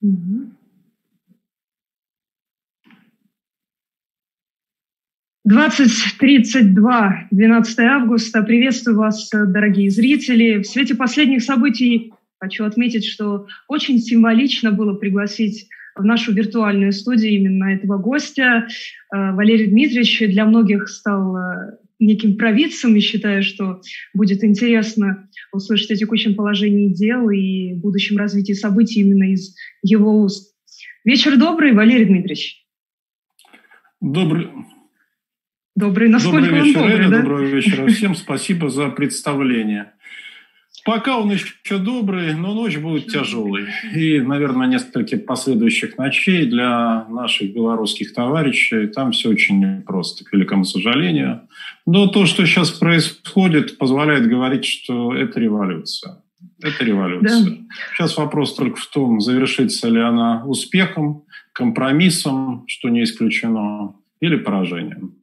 Угу. 20.32, 12 августа. Приветствую вас, дорогие зрители. В свете последних событий хочу отметить, что очень символично было пригласить в нашу виртуальную студию именно этого гостя. Э, Валерий Дмитриевич для многих стал э, неким провидцем и считаю, что будет интересно услышать о текущем положении дел и будущем развитии событий именно из его уст. Вечер добрый, Валерий Дмитриевич. Добрый, Добрый, насколько добрый вечер, он добрый, Эля, да? доброго вечера всем. Спасибо за представление. Пока он еще добрый, но ночь будет тяжелой. И, наверное, несколько последующих ночей для наших белорусских товарищей. Там все очень непросто, к великому сожалению. Но то, что сейчас происходит, позволяет говорить, что это революция. Это революция. Да. Сейчас вопрос только в том, завершится ли она успехом, компромиссом, что не исключено, или поражением.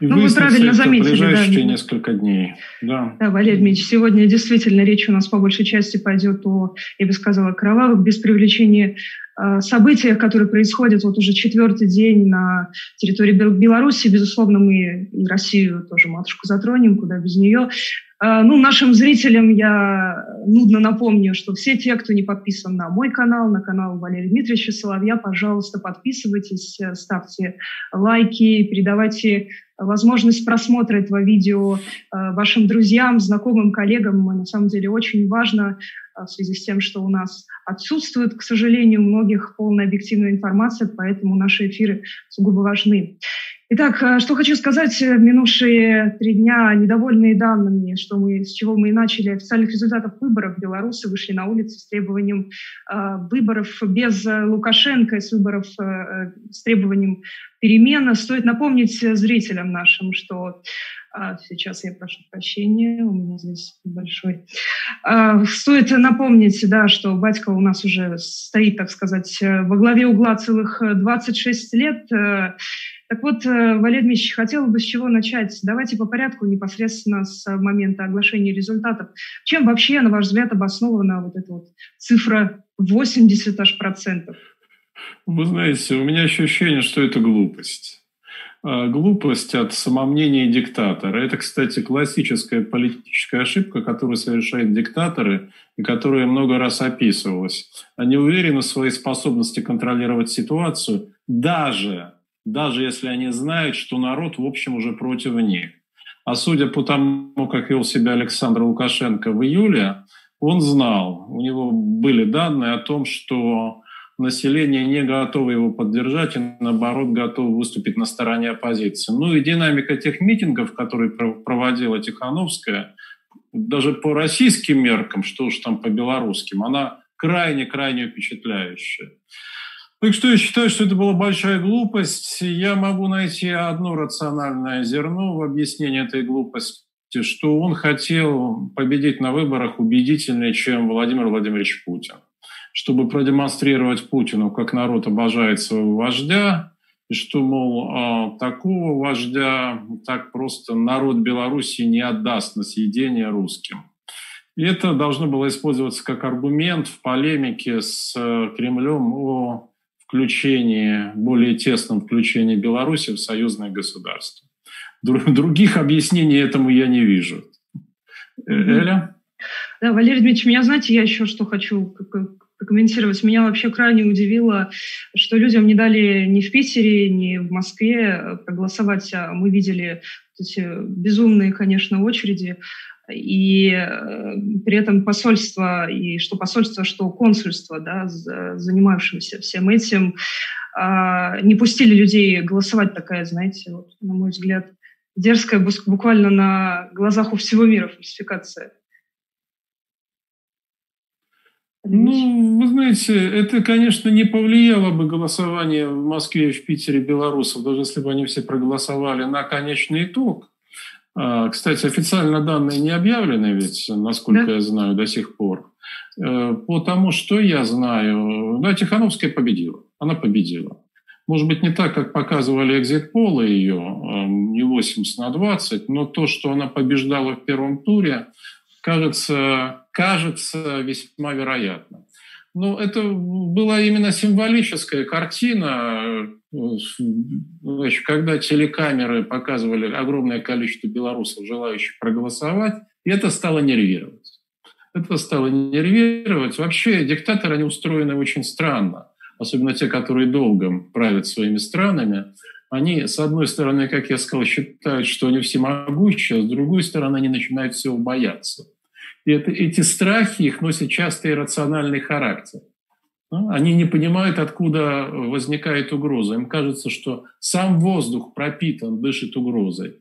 И ну, вы правильно заметили. В ближайшие да, несколько дней. Да. да, Валерий Дмитриевич, сегодня действительно речь у нас по большей части пойдет о, я бы сказала, кровавых, без привлечения э, событиях, которые происходят вот уже четвертый день на территории Беларуси. Безусловно, мы и Россию тоже матушку затронем, куда без нее. Э, ну, нашим зрителям я нудно напомню, что все те, кто не подписан на мой канал, на канал Валерия Дмитриевича Соловья, пожалуйста, подписывайтесь, э, ставьте лайки, передавайте возможность просмотра этого видео э, вашим друзьям, знакомым, коллегам. На самом деле очень важно в связи с тем, что у нас отсутствует, к сожалению, у многих полная объективная информация, поэтому наши эфиры сугубо важны. Итак, э, что хочу сказать. Э, в минувшие три дня недовольные данными, что мы, с чего мы и начали, официальных результатов выборов белорусы вышли на улицы с требованием э, выборов без Лукашенко, с выборов э, с требованием перемены. Стоит напомнить зрителям нашим, что сейчас я прошу прощения, у меня здесь большой. Стоит напомнить, да, что батька у нас уже стоит, так сказать, во главе угла целых 26 лет. Так вот, Валерий Дмитриевич, хотела бы с чего начать. Давайте по порядку непосредственно с момента оглашения результатов. Чем вообще, на ваш взгляд, обоснована вот эта вот цифра 80 аж процентов? Вы знаете, у меня ощущение, что это глупость. А, глупость от самомнения диктатора. Это, кстати, классическая политическая ошибка, которую совершают диктаторы и которая много раз описывалась. Они уверены в своей способности контролировать ситуацию, даже, даже если они знают, что народ, в общем, уже против них. А судя по тому, как вел себя Александр Лукашенко в июле, он знал, у него были данные о том, что население не готово его поддержать и, наоборот, готово выступить на стороне оппозиции. Ну и динамика тех митингов, которые проводила Тихановская, даже по российским меркам, что уж там по белорусским, она крайне-крайне впечатляющая. Так что я считаю, что это была большая глупость. Я могу найти одно рациональное зерно в объяснении этой глупости, что он хотел победить на выборах убедительнее, чем Владимир Владимирович Путин чтобы продемонстрировать Путину, как народ обожает своего вождя, и что, мол, а, такого вождя так просто народ Беларуси не отдаст на съедение русским. И это должно было использоваться как аргумент в полемике с э, Кремлем о включении, более тесном включении Беларуси в союзное государство. Других объяснений этому я не вижу. Э, Эля? Да, Валерий Дмитриевич, меня, знаете, я еще что хочу прокомментировать. Меня вообще крайне удивило, что людям не дали ни в Питере, ни в Москве проголосовать. А мы видели эти безумные, конечно, очереди. И э, при этом посольство, и что посольство, что консульство, да, занимавшимся всем этим, а, не пустили людей голосовать. Такая, знаете, вот, на мой взгляд, дерзкая, буквально на глазах у всего мира фальсификация. Ну, вы знаете, это, конечно, не повлияло бы голосование в Москве и в Питере белорусов, даже если бы они все проголосовали на конечный итог. А, кстати, официально данные не объявлены ведь, насколько да. я знаю, до сих пор. Э, по тому, что я знаю, да, Тихановская победила. Она победила. Может быть, не так, как показывали экзит-полы ее, эм, не 80 на 20, но то, что она побеждала в первом туре, кажется, кажется весьма вероятно. Ну, это была именно символическая картина, значит, когда телекамеры показывали огромное количество белорусов, желающих проголосовать, это стало нервировать. Это стало нервировать. Вообще диктаторы, они устроены очень странно, особенно те, которые долго правят своими странами. Они, с одной стороны, как я сказал, считают, что они всемогущие, а с другой стороны, они начинают всего бояться – и это, эти страхи, их носят часто иррациональный характер. Они не понимают, откуда возникает угроза. Им кажется, что сам воздух пропитан, дышит угрозой.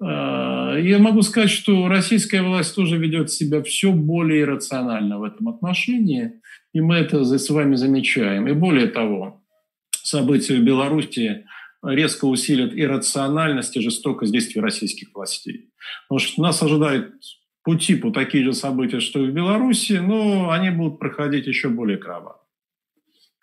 А, я могу сказать, что российская власть тоже ведет себя все более иррационально в этом отношении, и мы это с вами замечаем. И более того, события в Беларуси резко усилят иррациональность и жестокость действий российских властей. Потому что нас ожидает по типу такие же события, что и в Беларуси, но они будут проходить еще более кроваво.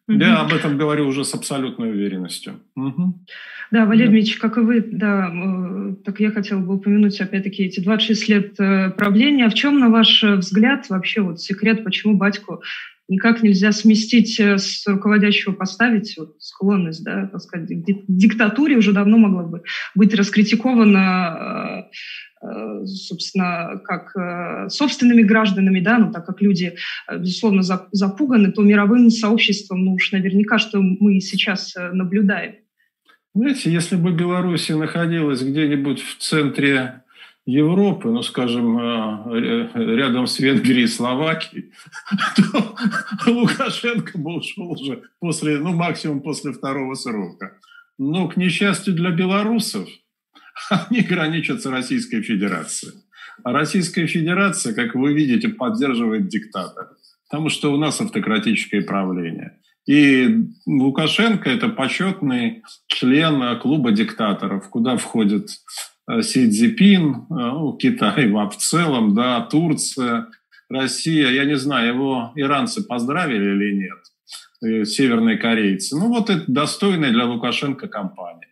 Угу. Я об этом говорю уже с абсолютной уверенностью. Угу. Да, Валерий Ильич, как и вы, да, э, так я хотела бы упомянуть опять-таки эти 26 лет э, правления. В чем, на ваш взгляд, вообще вот секрет, почему батьку никак нельзя сместить э, с руководящего поставить вот, склонность, да, так сказать, к диктатуре уже давно могла бы быть раскритикована собственно, как э, собственными гражданами, да, ну, так как люди, э, безусловно, запуганы, то мировым сообществом, ну уж наверняка, что мы сейчас наблюдаем. Знаете, если бы Беларусь находилась где-нибудь в центре Европы, ну, скажем, рядом с Венгрией и Словакией, то Лукашенко бы ушел уже после, ну, максимум после второго срока. Но, к несчастью для белорусов, они граничат с Российской Федерацией. А Российская Федерация, как вы видите, поддерживает диктатора, потому что у нас автократическое правление. И Лукашенко – это почетный член клуба диктаторов, куда входит э, Си Цзипин, э, ну, Китай в целом, да, Турция, Россия. Я не знаю, его иранцы поздравили или нет, северные корейцы. Ну вот это достойная для Лукашенко компания.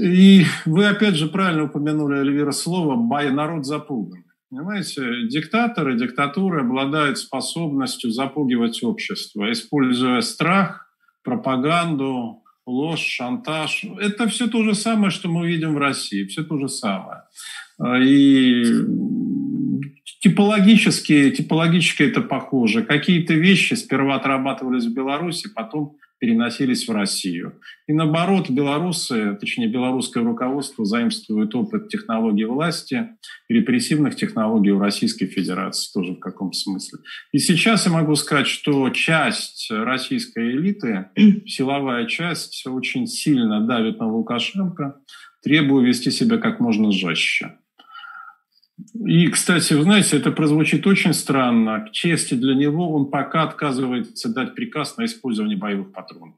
И вы опять же правильно упомянули, Эльвира, слово «народ запуган». Понимаете, диктаторы, диктатуры обладают способностью запугивать общество, используя страх, пропаганду, ложь, шантаж. Это все то же самое, что мы видим в России, все то же самое. И типологически, типологически это похоже. Какие-то вещи сперва отрабатывались в Беларуси, потом переносились в Россию. И наоборот, белорусы, точнее белорусское руководство заимствует опыт технологий власти, репрессивных технологий у Российской Федерации тоже в каком смысле. И сейчас я могу сказать, что часть российской элиты, силовая часть, очень сильно давит на Лукашенко, требуя вести себя как можно жестче. И, кстати, вы знаете, это прозвучит очень странно. К чести для него он пока отказывается дать приказ на использование боевых патронов.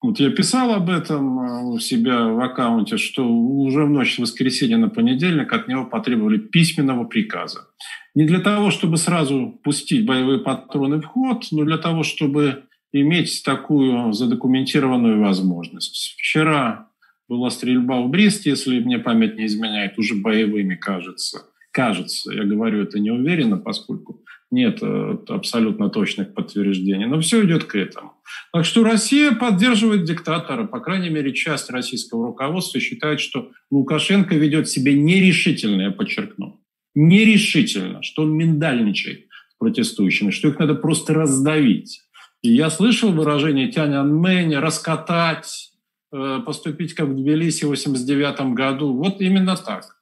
Вот я писал об этом э, у себя в аккаунте, что уже в ночь с воскресенья на понедельник от него потребовали письменного приказа. Не для того, чтобы сразу пустить боевые патроны в ход, но для того, чтобы иметь такую задокументированную возможность. Вчера была стрельба в Бресте, если мне память не изменяет, уже боевыми, кажется. Кажется, я говорю это не уверенно, поскольку нет э, абсолютно точных подтверждений. Но все идет к этому. Так что Россия поддерживает диктатора. По крайней мере, часть российского руководства считает, что Лукашенко ведет себя нерешительно, я подчеркну. Нерешительно, что он миндальничает с протестующими, что их надо просто раздавить. И я слышал выражение Тяньаньмэнь раскатать, поступить как в Тбилиси в 89 году. Вот именно так.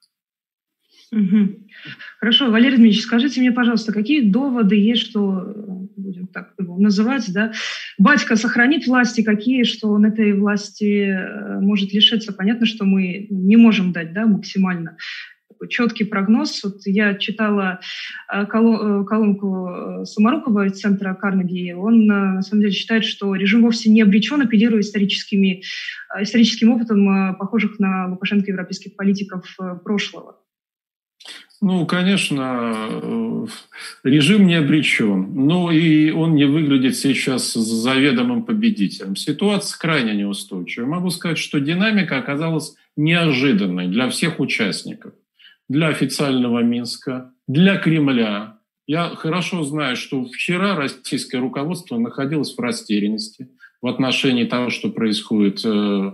Хорошо, Валерий Дмитриевич, скажите мне, пожалуйста, какие доводы есть, что, э, будем так его называть, да, батька сохранит власти, какие, что он этой власти э, может лишиться? Понятно, что мы не можем дать да, максимально четкий прогноз. Вот я читала э, э, колонку э, Самарукова из центра Карнеги. Он на самом деле считает, что режим вовсе не обречен, апеллируя историческими, историческим опытом похожих на Лукашенко европейских политиков прошлого. Ну, конечно, режим не обречен, но и он не выглядит сейчас заведомым победителем. Ситуация крайне неустойчивая. Могу сказать, что динамика оказалась неожиданной для всех участников для официального Минска, для Кремля, Я хорошо знаю, что вчера российское руководство находилось в растерянности в отношении того, что происходит э,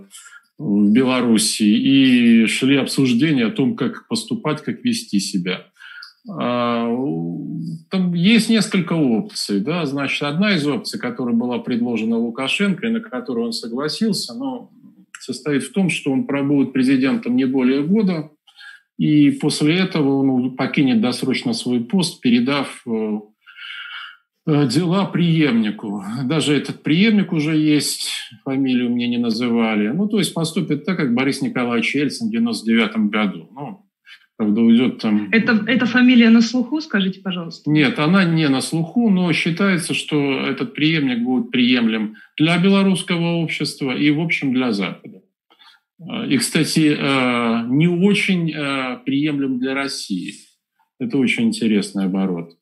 в Беларуси, и шли обсуждения о том, как поступать, как вести себя. А, там есть несколько опций. Да? Значит, одна из опций, которая была предложена Лукашенко, и на которую он согласился, но состоит в том, что он пробудет президентом не более года, и после этого он покинет досрочно свой пост, передав э, э, дела преемнику. Даже этот преемник уже есть, фамилию мне не называли. Ну, то есть поступит так, как Борис Николаевич Ельцин в 99 году. Ну, когда уйдет там... Это, эта фамилия на слуху, скажите, пожалуйста? Нет, она не на слуху, но считается, что этот преемник будет приемлем для белорусского общества и, в общем, для Запада. И, кстати, э, не очень э, приемлем для России. Это очень интересный оборот.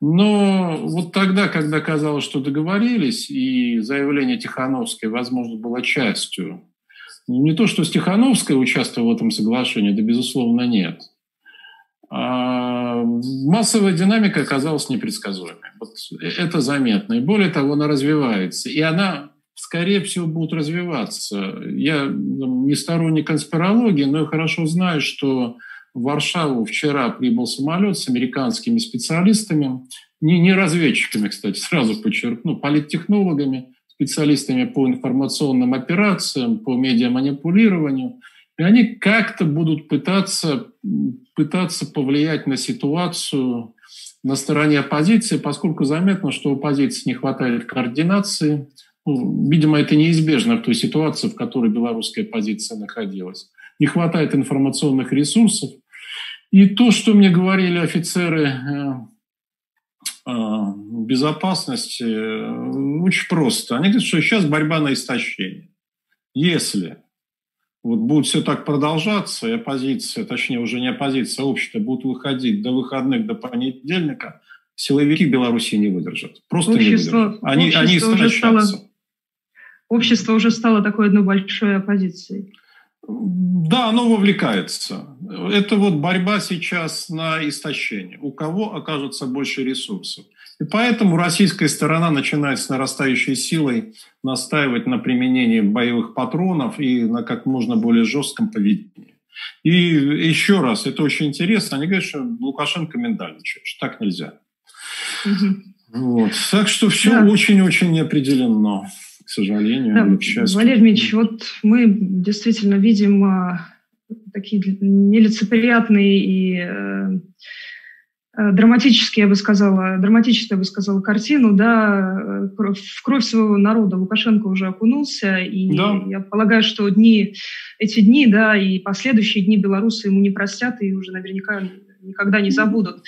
Но вот тогда, когда казалось, что договорились, и заявление Тихановской, возможно, было частью не то, что Стехановская участвовала в этом соглашении, да, безусловно, нет. А массовая динамика оказалась непредсказуемой. Вот это заметно. И более того, она развивается. И она, скорее всего, будет развиваться. Я не сторонник конспирологии, но я хорошо знаю, что в Варшаву вчера прибыл самолет с американскими специалистами, не, не разведчиками, кстати, сразу подчеркну, политтехнологами, специалистами по информационным операциям, по медиаманипулированию, и они как-то будут пытаться, пытаться повлиять на ситуацию на стороне оппозиции, поскольку заметно, что у оппозиции не хватает координации. Ну, видимо, это неизбежно в той ситуации, в которой белорусская оппозиция находилась. Не хватает информационных ресурсов. И то, что мне говорили офицеры э, а, безопасности э, очень просто. Они говорят, что сейчас борьба на истощение. Если вот будет все так продолжаться, и оппозиция, точнее уже не оппозиция, а общество будут выходить до выходных, до понедельника, силовики Беларуси не выдержат. Просто общество, не выдержат. Они, они истощатся. Стало, общество уже стало такой одной большой оппозицией. Да, оно вовлекается. Это вот борьба сейчас на истощение. У кого окажется больше ресурсов. И поэтому российская сторона начинает с нарастающей силой настаивать на применении боевых патронов и на как можно более жестком поведении. И еще раз, это очень интересно, они говорят, что Лукашенко миндальничает, что так нельзя. Угу. Вот. Так что все очень-очень да. неопределенно к сожалению, да, или к счастью. Валерий Дмитриевич, вот мы действительно видим а, такие нелицеприятные и э, э, драматические, я бы сказала, драматическую, я бы сказала, картину, да, в кровь своего народа Лукашенко уже окунулся, и да. я полагаю, что дни, эти дни, да, и последующие дни белорусы ему не простят и уже наверняка никогда не забудут.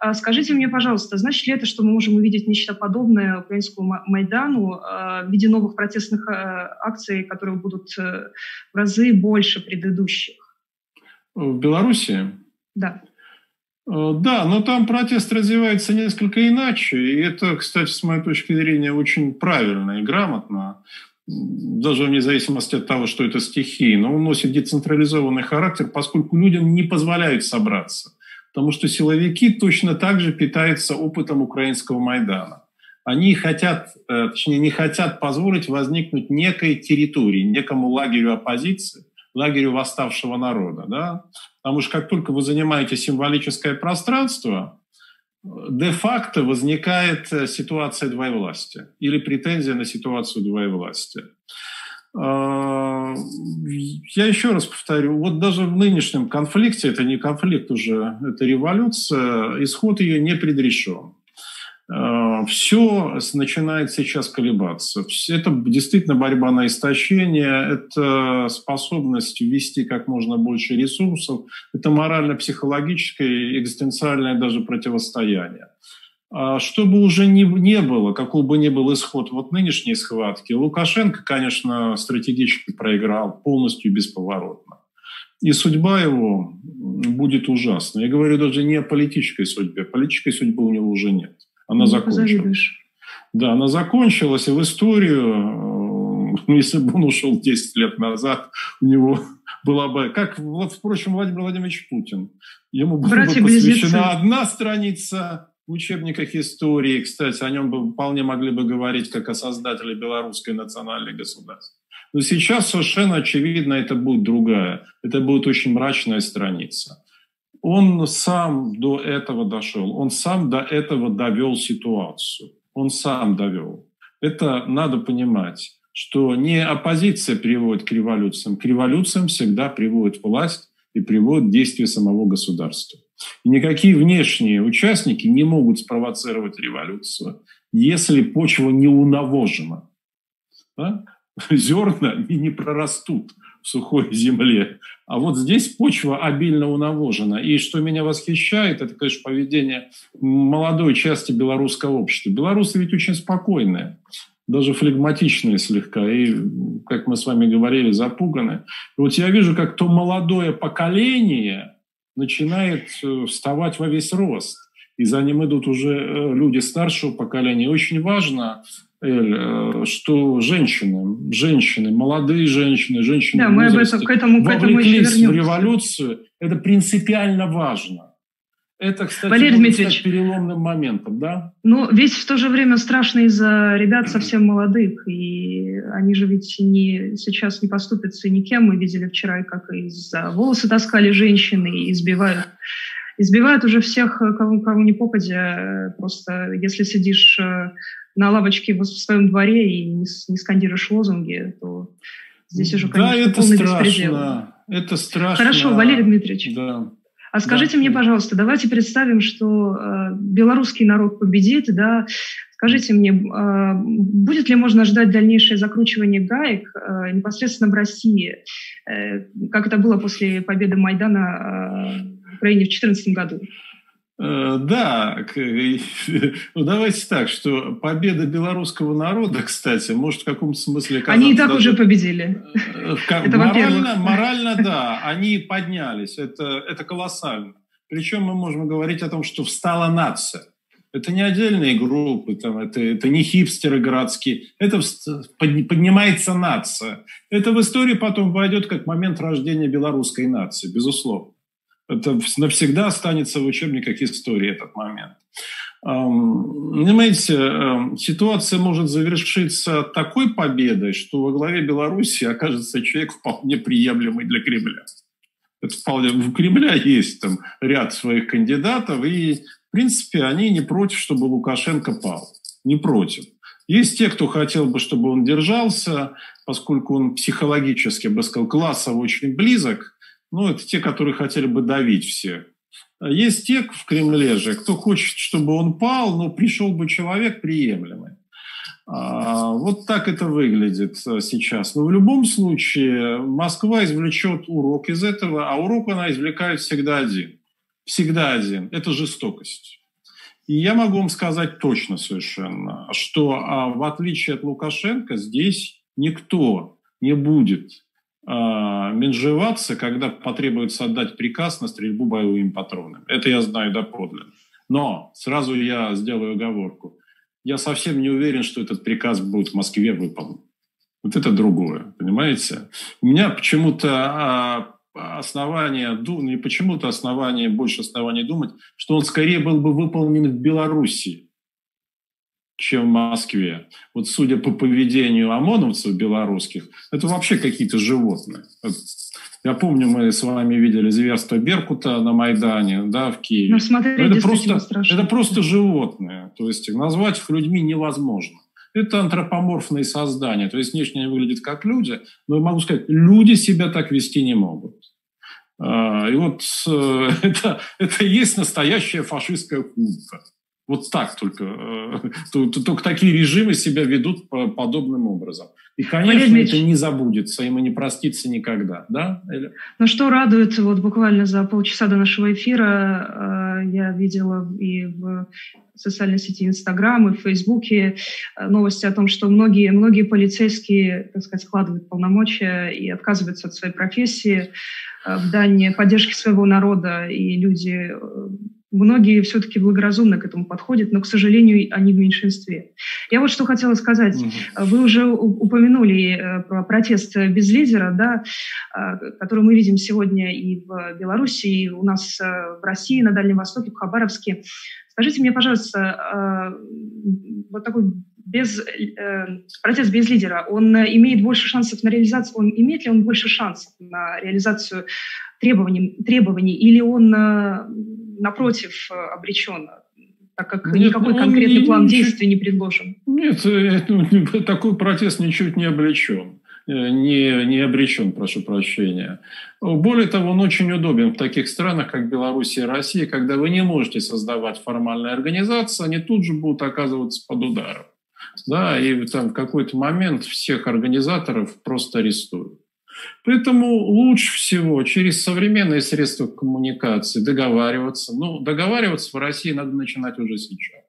А скажите мне, пожалуйста, значит ли это, что мы можем увидеть нечто подобное украинскому Майдану а, в виде новых протестных а, акций, которые будут э, в разы больше предыдущих? В Беларуси? Да. Э, да, но там протест развивается несколько иначе, и это, кстати, с моей точки зрения, очень правильно и грамотно, даже вне зависимости от того, что это стихии, но он носит децентрализованный характер, поскольку людям не позволяют собраться потому что силовики точно так же питаются опытом украинского Майдана. Они хотят, э, точнее, не хотят позволить возникнуть некой территории, некому лагерю оппозиции, лагерю восставшего народа. Да? Потому что как только вы занимаете символическое пространство, де-факто возникает э, ситуация двоевластия или претензия на ситуацию двоевластия. А, я еще раз повторю, вот даже в нынешнем конфликте, это не конфликт уже, это революция, исход ее не предрешен. А, Все начинает сейчас колебаться. Это действительно борьба на истощение, это способность ввести как можно больше ресурсов, это морально-психологическое и экзистенциальное даже противостояние. А что бы уже ни, не было, какой бы ни был исход вот нынешней схватки, Лукашенко, конечно, стратегически проиграл полностью бесповоротно. И судьба его будет ужасна. Я говорю даже не о политической судьбе. Политической судьбы у него уже нет. Она не закончилась. Да, она закончилась, и в историю, э, если бы он ушел 10 лет назад, у него была бы, как, впрочем, Владимир Владимирович Путин, ему была бы посвящена одна страница в учебниках истории, кстати, о нем вполне могли бы говорить как о создателе белорусской национальной государства. Но сейчас совершенно очевидно, это будет другая, это будет очень мрачная страница. Он сам до этого дошел, он сам до этого довел ситуацию, он сам довел. Это надо понимать, что не оппозиция приводит к революциям, к революциям всегда приводит власть и приводит действия самого государства. И никакие внешние участники не могут спровоцировать революцию, если почва не унавожена. Да? Зерна не прорастут в сухой земле. А вот здесь почва обильно унавожена. И что меня восхищает, это, конечно, поведение молодой части белорусского общества. Белорусы ведь очень спокойные даже флегматичные слегка, и, как мы с вами говорили, запуганы. И вот я вижу, как то молодое поколение начинает э, вставать во весь рост, и за ним идут уже э, люди старшего поколения. очень важно, Эль, э, что женщины, женщины, молодые женщины, женщины да, мы об этом, к этому, к этому еще вернемся. в революцию. Это принципиально важно. Это, кстати, Валерий Дмитриевич, переломным моментом, да? Ну, ведь в то же время страшно из-за ребят совсем молодых, и они же ведь не, сейчас не поступятся никем. Мы видели вчера, как из-за волосы таскали женщины и избивают. Избивают уже всех, кого, кого не попадя. Просто если сидишь э, на лавочке в своем дворе и не, не скандируешь лозунги, то здесь уже, конечно, да, это полный страшно. беспредел. Это страшно. Хорошо, Валерий Дмитриевич. Да. А скажите да. мне, пожалуйста, давайте представим, что э, белорусский народ победит, да. Скажите мне, э, будет ли можно ждать дальнейшее закручивание гаек э, непосредственно в России, э, как это было после победы Майдана э, в Украине в 2014 году? Э, да, ну давайте так, что победа белорусского народа, кстати, может в каком-то смысле... Они и так даже... уже победили. Э, это морально, морально, да, они поднялись, это, это колоссально. Причем мы можем говорить о том, что встала нация. Это не отдельные группы, там, это, это не хипстеры городские, это поднимается нация. Это в истории потом войдет как момент рождения белорусской нации, безусловно. Это навсегда останется в учебниках истории этот момент. Понимаете, ситуация может завершиться такой победой, что во главе Беларуси окажется человек вполне приемлемый для Кремля. Это вполне, у Кремля есть там ряд своих кандидатов, и, в принципе, они не против, чтобы Лукашенко пал. Не против. Есть те, кто хотел бы, чтобы он держался, поскольку он психологически, я бы сказал, классово очень близок ну, это те, которые хотели бы давить всех. Есть те в Кремле же, кто хочет, чтобы он пал, но пришел бы человек приемлемый. А, вот так это выглядит сейчас. Но в любом случае Москва извлечет урок из этого, а урок она извлекает всегда один. Всегда один. Это жестокость. И я могу вам сказать точно совершенно, что а, в отличие от Лукашенко здесь никто не будет а, менжеваться, когда потребуется отдать приказ на стрельбу боевыми патронами. Это я знаю доподлинно. Но сразу я сделаю оговорку. Я совсем не уверен, что этот приказ будет в Москве выполнен. Вот это другое, понимаете? У меня почему-то а, основание, не почему-то основание, больше оснований думать, что он скорее был бы выполнен в Белоруссии чем в Москве. Вот судя по поведению ОМОНовцев белорусских, это вообще какие-то животные. Я помню, мы с вами видели зверство Беркута на Майдане, да, в Киеве. Ну, смотреть это просто, это просто животные. То есть назвать их людьми невозможно. Это антропоморфные создания. То есть внешне они выглядят как люди, но я могу сказать, люди себя так вести не могут. А, и вот э, это, это и есть настоящая фашистская хунта. Вот так только, э, только такие режимы себя ведут подобным образом. И, конечно, Валерий это не забудется, им и не простится никогда, да? Ну, что радует, вот буквально за полчаса до нашего эфира э, я видела и в социальной сети Инстаграм, и в Фейсбуке э, новости о том, что многие, многие полицейские, так сказать, складывают полномочия и отказываются от своей профессии в дании поддержки своего народа, и люди многие все-таки благоразумно к этому подходят, но, к сожалению, они в меньшинстве. Я вот что хотела сказать. Угу. Вы уже упомянули э, про протест без лидера, да, э, который мы видим сегодня и в Беларуси, и у нас в России, на Дальнем Востоке, в Хабаровске. Скажите мне, пожалуйста, вот такой без, э, протест без лидера, он имеет больше шансов на реализацию, он имеет ли он больше шансов на реализацию требований, требований или он, э, напротив, обречен, так как Нет, никакой конкретный не, план ничуть, действий не предложен? Нет, э, ну, такой протест ничуть не облечен э, не, не обречен, прошу прощения. Более того, он очень удобен в таких странах, как Беларусь и Россия, когда вы не можете создавать формальные организации, они тут же будут оказываться под ударом да, и там в какой-то момент всех организаторов просто арестуют. Поэтому лучше всего через современные средства коммуникации договариваться. Ну, договариваться в России надо начинать уже сейчас.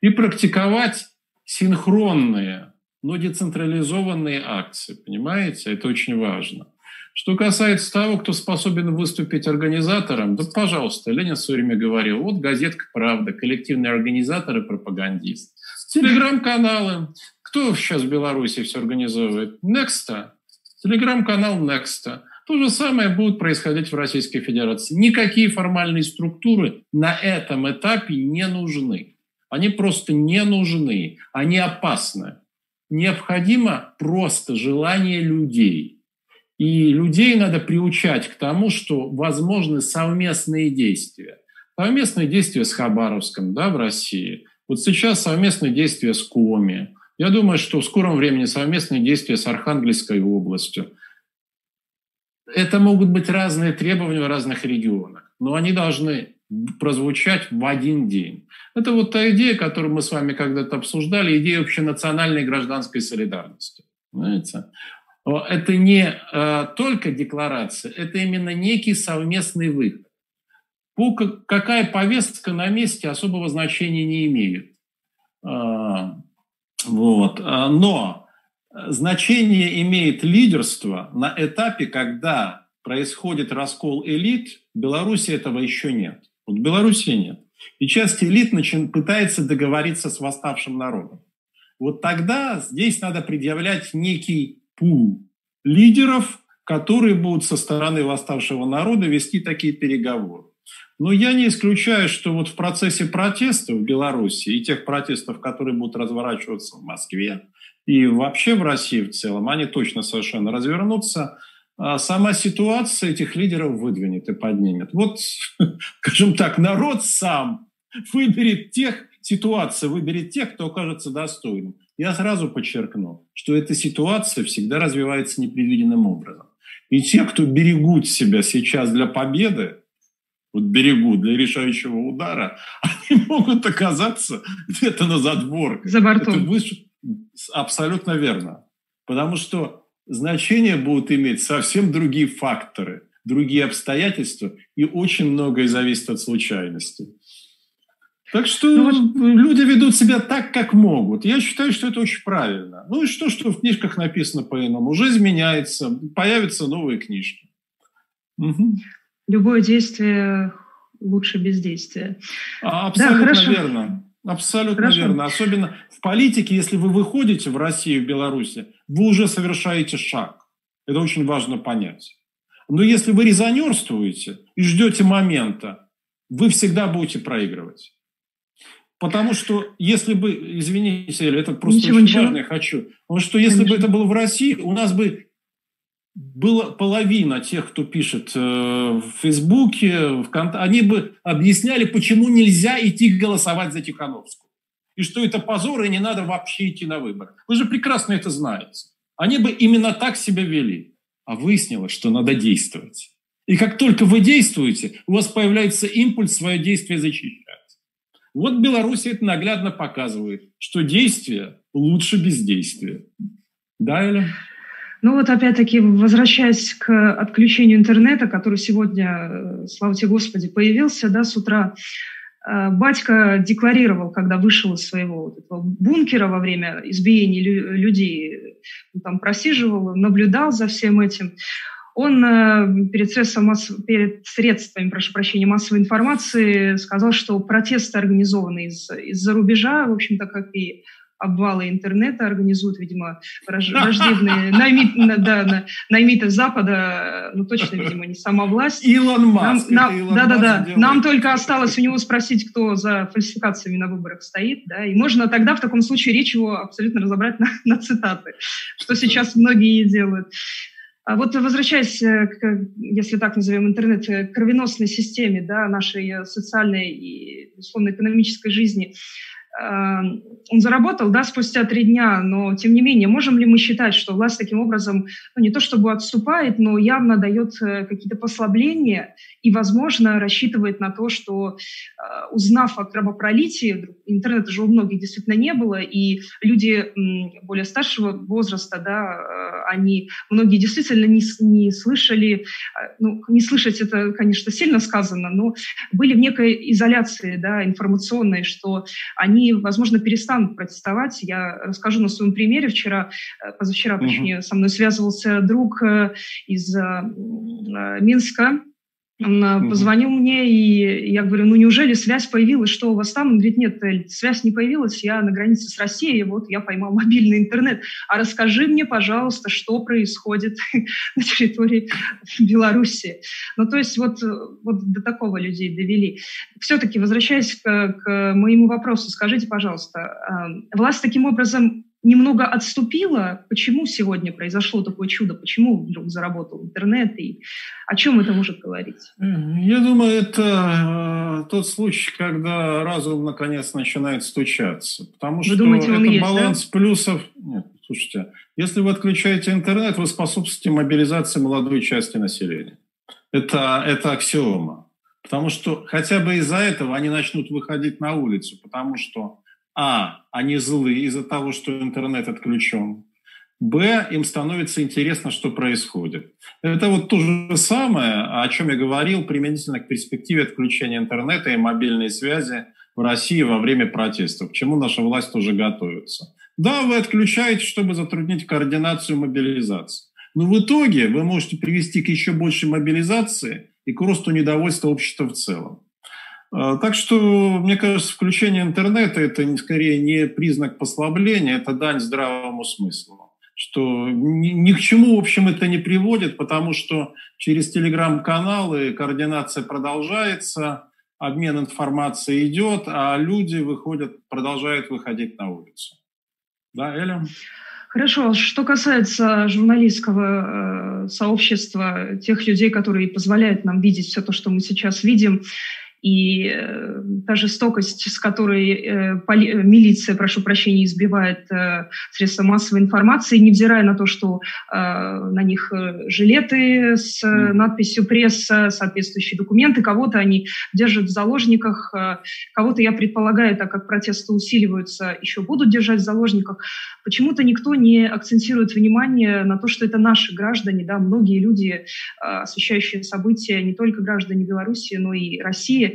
И практиковать синхронные, но децентрализованные акции. Понимаете? Это очень важно. Что касается того, кто способен выступить организатором, да, пожалуйста, Ленин в свое время говорил, вот газетка «Правда», коллективные организаторы, пропагандист. Телеграм-каналы. Кто сейчас в Беларуси все организовывает? Nexta. Телеграм-канал Nexta. То же самое будет происходить в Российской Федерации. Никакие формальные структуры на этом этапе не нужны. Они просто не нужны. Они опасны. Необходимо просто желание людей. И людей надо приучать к тому, что возможны совместные действия. Совместные действия с Хабаровском да, в России – вот сейчас совместные действия с Коми. Я думаю, что в скором времени совместные действия с Архангельской областью. Это могут быть разные требования в разных регионах, но они должны прозвучать в один день. Это вот та идея, которую мы с вами когда-то обсуждали, идея общенациональной гражданской солидарности. Знаете? Это не э, только декларация, это именно некий совместный выход какая повестка на месте особого значения не имеет. А, вот. А, но значение имеет лидерство на этапе, когда происходит раскол элит. В Беларуси этого еще нет. Вот в Беларуси нет. И часть элит начин, пытается договориться с восставшим народом. Вот тогда здесь надо предъявлять некий пул лидеров, которые будут со стороны восставшего народа вести такие переговоры. Но я не исключаю, что вот в процессе протеста в Беларуси и тех протестов, которые будут разворачиваться в Москве и вообще в России в целом, они точно совершенно развернутся, а сама ситуация этих лидеров выдвинет и поднимет. Вот, скажем так, народ сам выберет тех, ситуация выберет тех, кто окажется достойным. Я сразу подчеркну, что эта ситуация всегда развивается непредвиденным образом. И те, кто берегут себя сейчас для победы, вот берегу для решающего удара, они могут оказаться где-то на задворках. За бортом. Это выше... Абсолютно верно. Потому что значения будут иметь совсем другие факторы, другие обстоятельства, и очень многое зависит от случайности. Так что ну, люди ведут себя так, как могут. Я считаю, что это очень правильно. Ну и что, что в книжках написано по-иному? Жизнь меняется, появятся новые книжки. Угу любое действие лучше бездействия. А, абсолютно да, хорошо. верно. Абсолютно хорошо. верно. Особенно в политике, если вы выходите в Россию, в Беларуси, вы уже совершаете шаг. Это очень важно понять. Но если вы резонерствуете и ждете момента, вы всегда будете проигрывать. Потому что если бы, извините, это просто ничего, очень ничего. важно, я хочу. Потому что если Конечно. бы это было в России, у нас бы была половина тех, кто пишет э, в Фейсбуке, в они бы объясняли, почему нельзя идти голосовать за Тихановскую. И что это позор, и не надо вообще идти на выборы. Вы же прекрасно это знаете. Они бы именно так себя вели. А выяснилось, что надо действовать. И как только вы действуете, у вас появляется импульс свое действие защищать. Вот Беларусь это наглядно показывает, что действие лучше бездействия. Да, Эля? Ну вот опять-таки, возвращаясь к отключению интернета, который сегодня, э, слава тебе Господи, появился да, с утра, э, Батька декларировал, когда вышел из своего вот этого бункера во время избиения людей, там просиживал, наблюдал за всем этим. он э, перед, средством перед средствами, прошу прощения, массовой информации сказал, что протесты организованы из, из-за рубежа, в общем-то, как и обвалы интернета организуют, видимо, враждебные наймит, да, наймиты Запада, ну точно, видимо, не сама власть. Илон Маск. Нам, да, да, да. Нам только осталось у него спросить, кто за фальсификациями на выборах стоит, да, и можно тогда в таком случае речь его абсолютно разобрать на, на цитаты, что сейчас многие делают. А вот возвращаясь, к, если так назовем интернет, к кровеносной системе да, нашей социальной и, условно-экономической жизни, он заработал, да, спустя три дня, но тем не менее, можем ли мы считать, что власть таким образом, ну, не то чтобы отступает, но явно дает э, какие-то послабления и, возможно, рассчитывает на то, что, э, узнав о кровопролитии, интернета же у многих действительно не было, и люди более старшего возраста, да, э, они, многие действительно не, не слышали, ну, не слышать это, конечно, сильно сказано, но были в некой изоляции, да, информационной, что они возможно, перестанут протестовать. Я расскажу на своем примере. Вчера, э, позавчера, угу. точнее, со мной связывался друг э, из э, Минска, он угу. позвонил мне, и я говорю, ну неужели связь появилась, что у вас там? Он говорит, нет, связь не появилась, я на границе с Россией, вот я поймал мобильный интернет. А расскажи мне, пожалуйста, что происходит на территории Беларуси. Ну то есть вот, вот до такого людей довели. Все-таки, возвращаясь к, к моему вопросу, скажите, пожалуйста, власть таким образом немного отступила. Почему сегодня произошло такое чудо? Почему вдруг заработал интернет? И о чем это может говорить? Я думаю, это э, тот случай, когда разум наконец начинает стучаться. Потому вы что думаете, это есть, баланс да? плюсов... Нет, слушайте, если вы отключаете интернет, вы способствуете мобилизации молодой части населения. Это, это аксиома. Потому что хотя бы из-за этого они начнут выходить на улицу, потому что а, они злы из-за того, что интернет отключен. Б, им становится интересно, что происходит. Это вот то же самое, о чем я говорил, применительно к перспективе отключения интернета и мобильной связи в России во время протестов, к чему наша власть тоже готовится. Да, вы отключаете, чтобы затруднить координацию мобилизации. Но в итоге вы можете привести к еще большей мобилизации и к росту недовольства общества в целом. А, так что, мне кажется, включение интернета – это скорее не признак послабления, это дань здравому смыслу. Что ни, к чему, в общем, это не приводит, потому что через телеграм-каналы координация продолжается, обмен информацией идет, а люди выходят, продолжают выходить на улицу. Да, Эля? Хорошо. Что касается журналистского э, сообщества, тех людей, которые позволяют нам видеть все то, что мы сейчас видим, и э, та жестокость, с которой э, поли, милиция, прошу прощения, избивает э, средства массовой информации, невзирая на то, что э, на них э, жилеты с э, надписью «пресса», соответствующие документы, кого-то они держат в заложниках, э, кого-то, я предполагаю, так как протесты усиливаются, еще будут держать в заложниках. Почему-то никто не акцентирует внимание на то, что это наши граждане, да, многие люди, э, освещающие события, не только граждане Беларуси, но и России,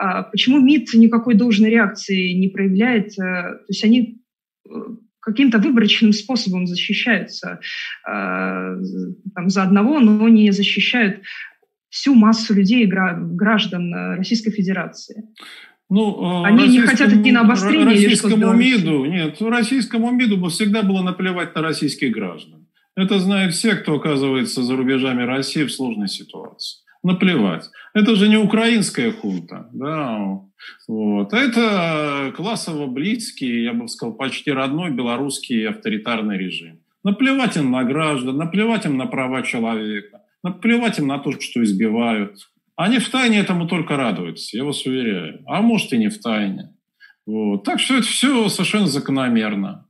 а почему МИД никакой должной реакции не проявляет? Э, то есть они э, каким-то выборочным способом защищаются э, там, за одного, но не защищают всю массу людей, граждан Российской Федерации. Ну, Они не хотят идти на обострение российскому или МИДу, нет, российскому МИДу всегда было наплевать на российских граждан. Это знают все, кто оказывается за рубежами России в сложной ситуации наплевать. Это же не украинская хунта, да, вот. Это классово близкий, я бы сказал, почти родной белорусский авторитарный режим. Наплевать им на граждан, наплевать им на права человека, наплевать им на то, что избивают. Они в тайне этому только радуются, я вас уверяю. А может и не в тайне. Вот. Так что это все совершенно закономерно.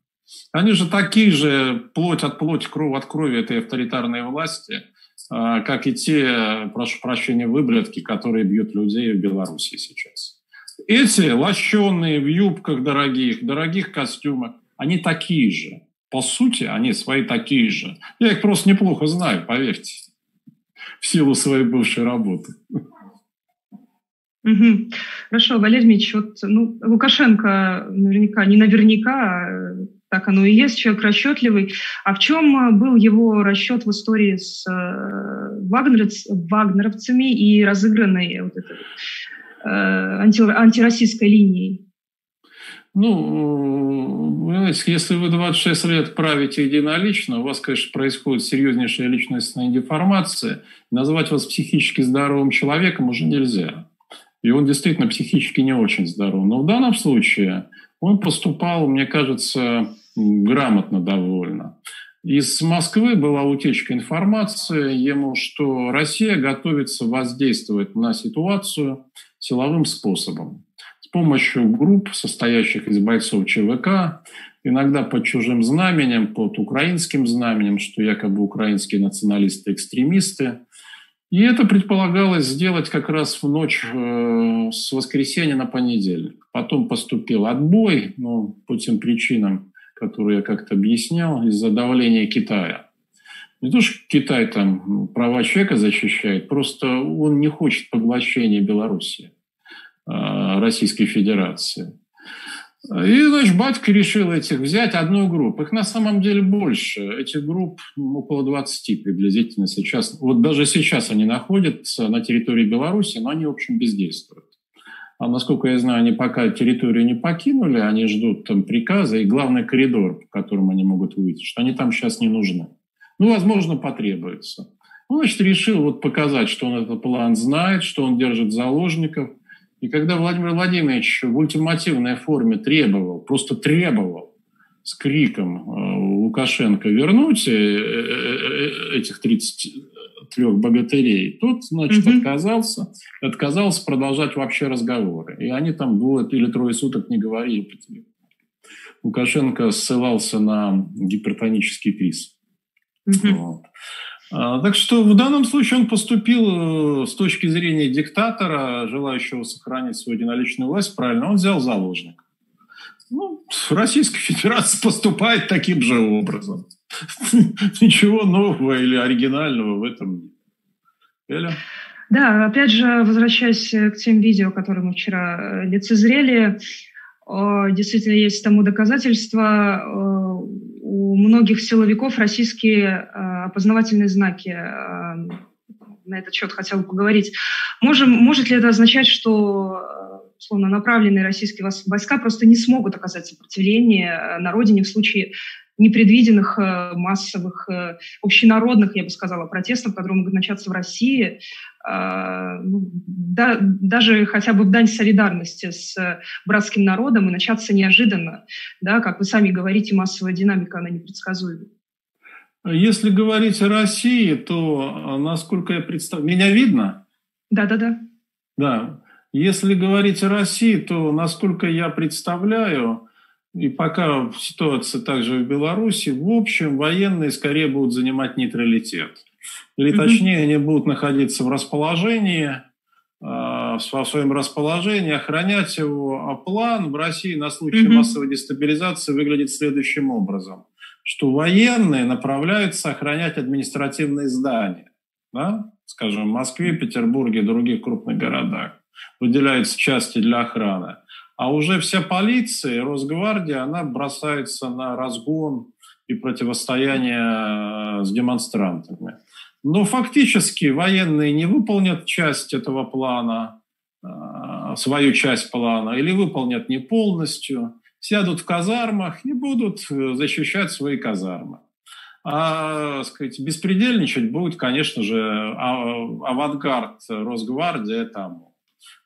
Они же такие же плоть от плоти, кровь от крови этой авторитарной власти – а, как и те, прошу прощения, выблядки, которые бьют людей в Беларуси сейчас. Эти лощенные в юбках дорогих, дорогих костюмах, они такие же. По сути, они свои такие же. Я их просто неплохо знаю, поверьте, в силу своей бывшей работы. Угу. Хорошо, Валерий Ильич, вот, ну, Лукашенко наверняка, не наверняка, а так оно и есть, человек расчетливый. А в чем был его расчет в истории с вагнеровц, вагнеровцами и разыгранной вот этой анти, антироссийской линией? Ну, если вы 26 лет правите единолично, у вас, конечно, происходит серьезнейшая личностная деформация. Назвать вас психически здоровым человеком уже нельзя. И он действительно психически не очень здоров. Но в данном случае он поступал, мне кажется, грамотно довольно. Из Москвы была утечка информации ему, что Россия готовится воздействовать на ситуацию силовым способом помощью групп, состоящих из бойцов ЧВК, иногда под чужим знаменем, под украинским знаменем, что якобы украинские националисты-экстремисты. И это предполагалось сделать как раз в ночь э, с воскресенья на понедельник. Потом поступил отбой, но по тем причинам, которые я как-то объяснял, из-за давления Китая. Не то, что Китай там права человека защищает, просто он не хочет поглощения Белоруссии. Э, Российской Федерации. И, значит, батька решил этих взять одну группу. Их на самом деле больше. Этих групп около 20 приблизительно сейчас. Вот даже сейчас они находятся на территории Беларуси, но они, в общем, бездействуют. А насколько я знаю, они пока территорию не покинули, они ждут там приказа и главный коридор, по которому они могут выйти, что они там сейчас не нужны. Ну, возможно, потребуется. Он, значит, решил вот показать, что он этот план знает, что он держит заложников. И когда Владимир Владимирович в ультимативной форме требовал, просто требовал с криком э, Лукашенко вернуть э, э, этих 30, трех богатырей. Тот, значит, угу. отказался, отказался продолжать вообще разговоры. И они там двое или трое суток не говорили по телефону. Лукашенко ссылался на гипертонический криз. Угу. Вот. А, так что в данном случае он поступил э, с точки зрения диктатора, желающего сохранить свою единоличную власть, правильно, он взял заложника. Ну, Российская Федерация поступает таким же образом. Ничего нового или оригинального в этом нет. Эля? Да, опять же, возвращаясь к тем видео, которые мы вчера э, лицезрели, действительно есть тому доказательства у многих силовиков российские э, опознавательные знаки. Э, на этот счет хотела поговорить. Можем, может ли это означать, что э, условно направленные российские войска просто не смогут оказать сопротивление на родине в случае непредвиденных массовых, общенародных, я бы сказала, протестов, которые могут начаться в России, ну, да, даже хотя бы в дань солидарности с братским народом и начаться неожиданно, да, как вы сами говорите, массовая динамика, она непредсказуема. Если говорить о России, то, насколько я представляю... Меня видно? Да-да-да. Да. Если говорить о России, то, насколько я представляю, и пока ситуация также в Беларуси, в общем, военные скорее будут занимать нейтралитет. Или точнее, они будут находиться в расположении, а, в своем расположении, охранять его. А план в России на случай массовой дестабилизации выглядит следующим образом, что военные направляются охранять административные здания, да? скажем, в Москве, Петербурге и других крупных городах. Выделяются части для охраны. А уже вся полиция, Росгвардия, она бросается на разгон и противостояние с демонстрантами. Но фактически военные не выполнят часть этого плана, а, свою часть плана, или выполнят не полностью, сядут в казармах и будут э, защищать свои казармы. А сказать, беспредельничать будет, конечно же, а, авангард Росгвардии, это ОМОН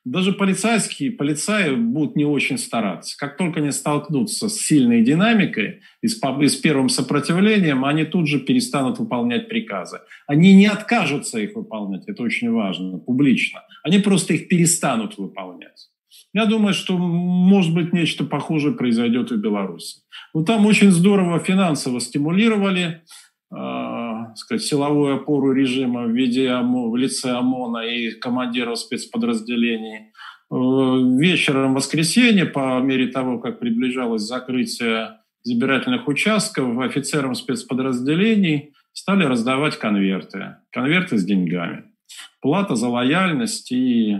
даже полицейские, полицаи будут не очень стараться. Как только они столкнутся с сильной динамикой и с, и с первым сопротивлением, они тут же перестанут выполнять приказы. Они не откажутся их выполнять, это очень важно, публично. Они просто их перестанут выполнять. Я думаю, что, может быть, нечто похожее произойдет и в Беларуси. Ну, там очень здорово финансово стимулировали э, сказать, силовую опору режима в виде ОМО, в лице ОМОНа и командиров спецподразделений. Э, вечером воскресенья, по мере того, как приближалось закрытие избирательных участков, офицерам спецподразделений стали раздавать конверты. Конверты с деньгами. Плата за лояльность и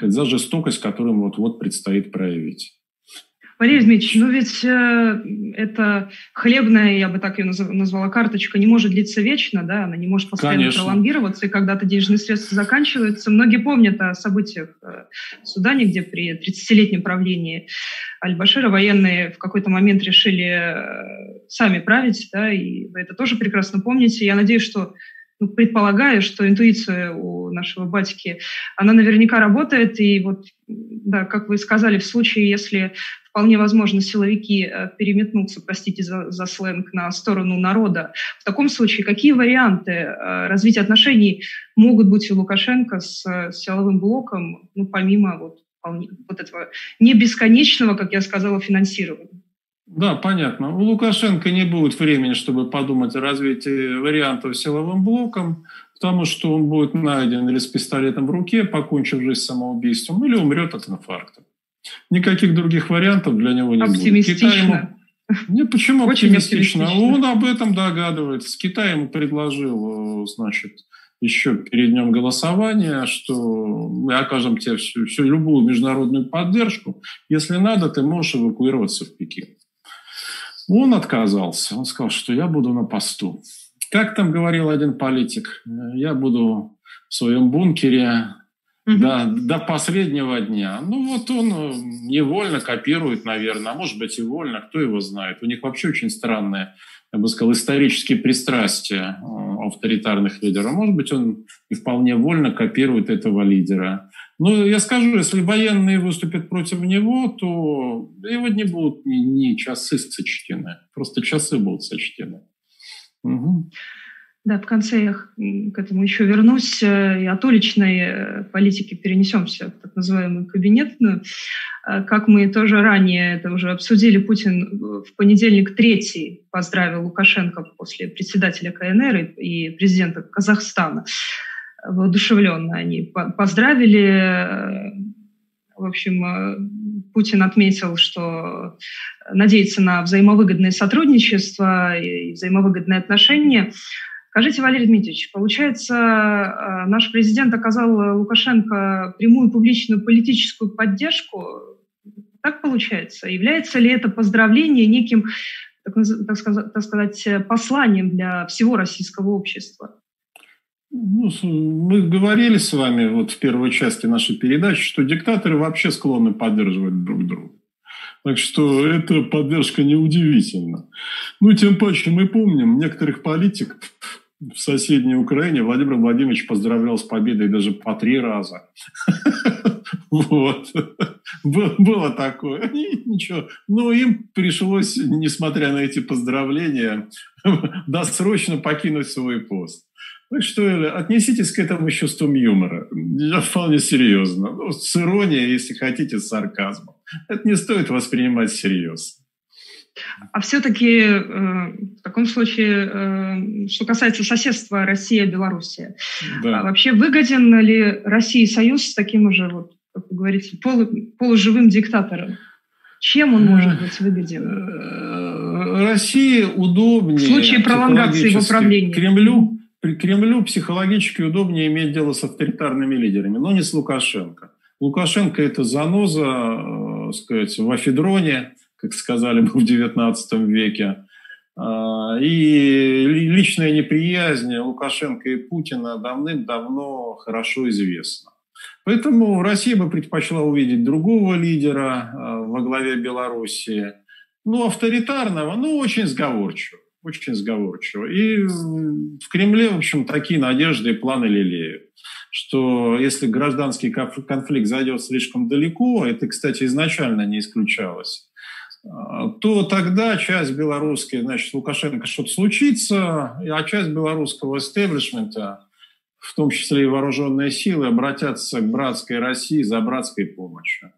за жестокость, которую вот-вот предстоит проявить. Валерий Дмитриевич, ну ведь э, это хлебная, я бы так ее назвала, карточка, не может длиться вечно, да, она не может постоянно Конечно. пролонгироваться, и когда-то денежные средства заканчиваются. Многие помнят о событиях э, в Судане, где при 30-летнем правлении Аль-Башира военные в какой-то момент решили э, сами править, да, и вы это тоже прекрасно помните. Я надеюсь, что предполагаю, что интуиция у нашего батьки, она наверняка работает, и вот, да, как вы сказали, в случае, если вполне возможно силовики э, переметнутся, простите за, за сленг, на сторону народа, в таком случае какие варианты э, развития отношений могут быть у Лукашенко с, с силовым блоком, ну, помимо вот, вот этого не бесконечного, как я сказала, финансирования? Да, понятно. У Лукашенко не будет времени, чтобы подумать о развитии вариантов силовым блоком, потому что он будет найден или с пистолетом в руке, покончив жизнь самоубийством, или умрет от инфаркта. Никаких других вариантов для него не оптимистично. будет. Китай ему... Нет, почему Очень оптимистично? оптимистично? Он об этом догадывается. Китай ему предложил, значит, еще перед днем голосования, что мы окажем тебе всю, всю любую международную поддержку. Если надо, ты можешь эвакуироваться в Пекин. Он отказался. Он сказал, что я буду на посту. Как там говорил один политик, я буду в своем бункере угу. до, до последнего дня. Ну вот он э, невольно копирует, наверное, а может быть и вольно, кто его знает. У них вообще очень странное, я бы сказал, исторические пристрастия э, авторитарных лидеров. Может быть, он и вполне вольно копирует этого лидера. Ну, я скажу, если военные выступят против него, то его не будут ни, ни часы сочтены. Просто часы будут сочтены. Угу. Да, в конце я к этому еще вернусь. Э, и от уличной э, политики перенесемся в так называемую кабинетную. Э, как мы тоже ранее это уже обсудили, Путин в понедельник третий поздравил Лукашенко после председателя КНР и президента Казахстана воодушевленно они поздравили. Э, в общем, э, Путин отметил, что надеется на взаимовыгодное сотрудничество и взаимовыгодные отношения. Скажите, Валерий Дмитриевич, получается, э, наш президент оказал Лукашенко прямую публичную политическую поддержку? Так получается? Является ли это поздравление неким, так так сказать посланием для всего российского общества? Ну, мы говорили с вами вот в первой части нашей передачи, что диктаторы вообще склонны поддерживать друг друга. Так что эта поддержка неудивительна. Ну, тем паче мы помним некоторых политиков в соседней Украине Владимир Владимирович поздравлял с победой даже по три раза. Вот. Было такое. Ничего. Но им пришлось, несмотря на эти поздравления, досрочно покинуть свой пост. Так что отнеситесь к этому с чувством юмора. Я вполне серьезно. Ну, с иронией, если хотите, с сарказмом. Это не стоит воспринимать всерьез. А все-таки э, в таком случае, э, что касается соседства Россия-Белоруссия, да. а вообще выгоден ли России союз с таким уже, вот, как вы говорите, полу, полуживым диктатором? Чем он может быть выгоден? Э, России удобнее. В случае пролонгации его правления. Кремлю Кремлю психологически удобнее иметь дело с авторитарными лидерами, но не с Лукашенко. Лукашенко – это заноза, э, сказать, в афедроне, как сказали бы в XIX веке. Э, и личная неприязнь Лукашенко и Путина давным-давно хорошо известна. Поэтому Россия бы предпочла увидеть другого лидера э, во главе Белоруссии, ну, авторитарного, но очень сговорчивого очень сговорчиво. И в Кремле, в общем, такие надежды и планы лелеют, что если гражданский конфликт зайдет слишком далеко, это, кстати, изначально не исключалось, а, то тогда часть белорусской, значит, Лукашенко что-то случится, а часть белорусского истеблишмента, в том числе и вооруженные силы, обратятся к братской России за братской помощью.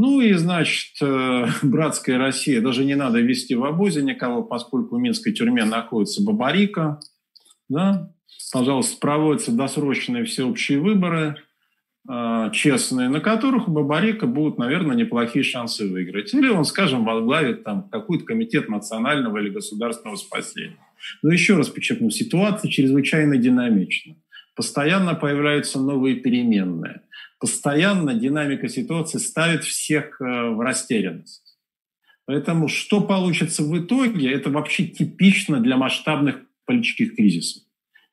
Ну и, значит, э, братская Россия, даже не надо вести в обозе никого, поскольку в Минской тюрьме находится Бабарика, да, пожалуйста, проводятся досрочные всеобщие выборы, э, честные, на которых у Бабарика будут, наверное, неплохие шансы выиграть. Или он, скажем, возглавит там какой-то комитет национального или государственного спасения. Но еще раз подчеркну, ситуация чрезвычайно динамична. Постоянно появляются новые переменные постоянно динамика ситуации ставит всех э, в растерянность. Поэтому что получится в итоге, это вообще типично для масштабных политических кризисов.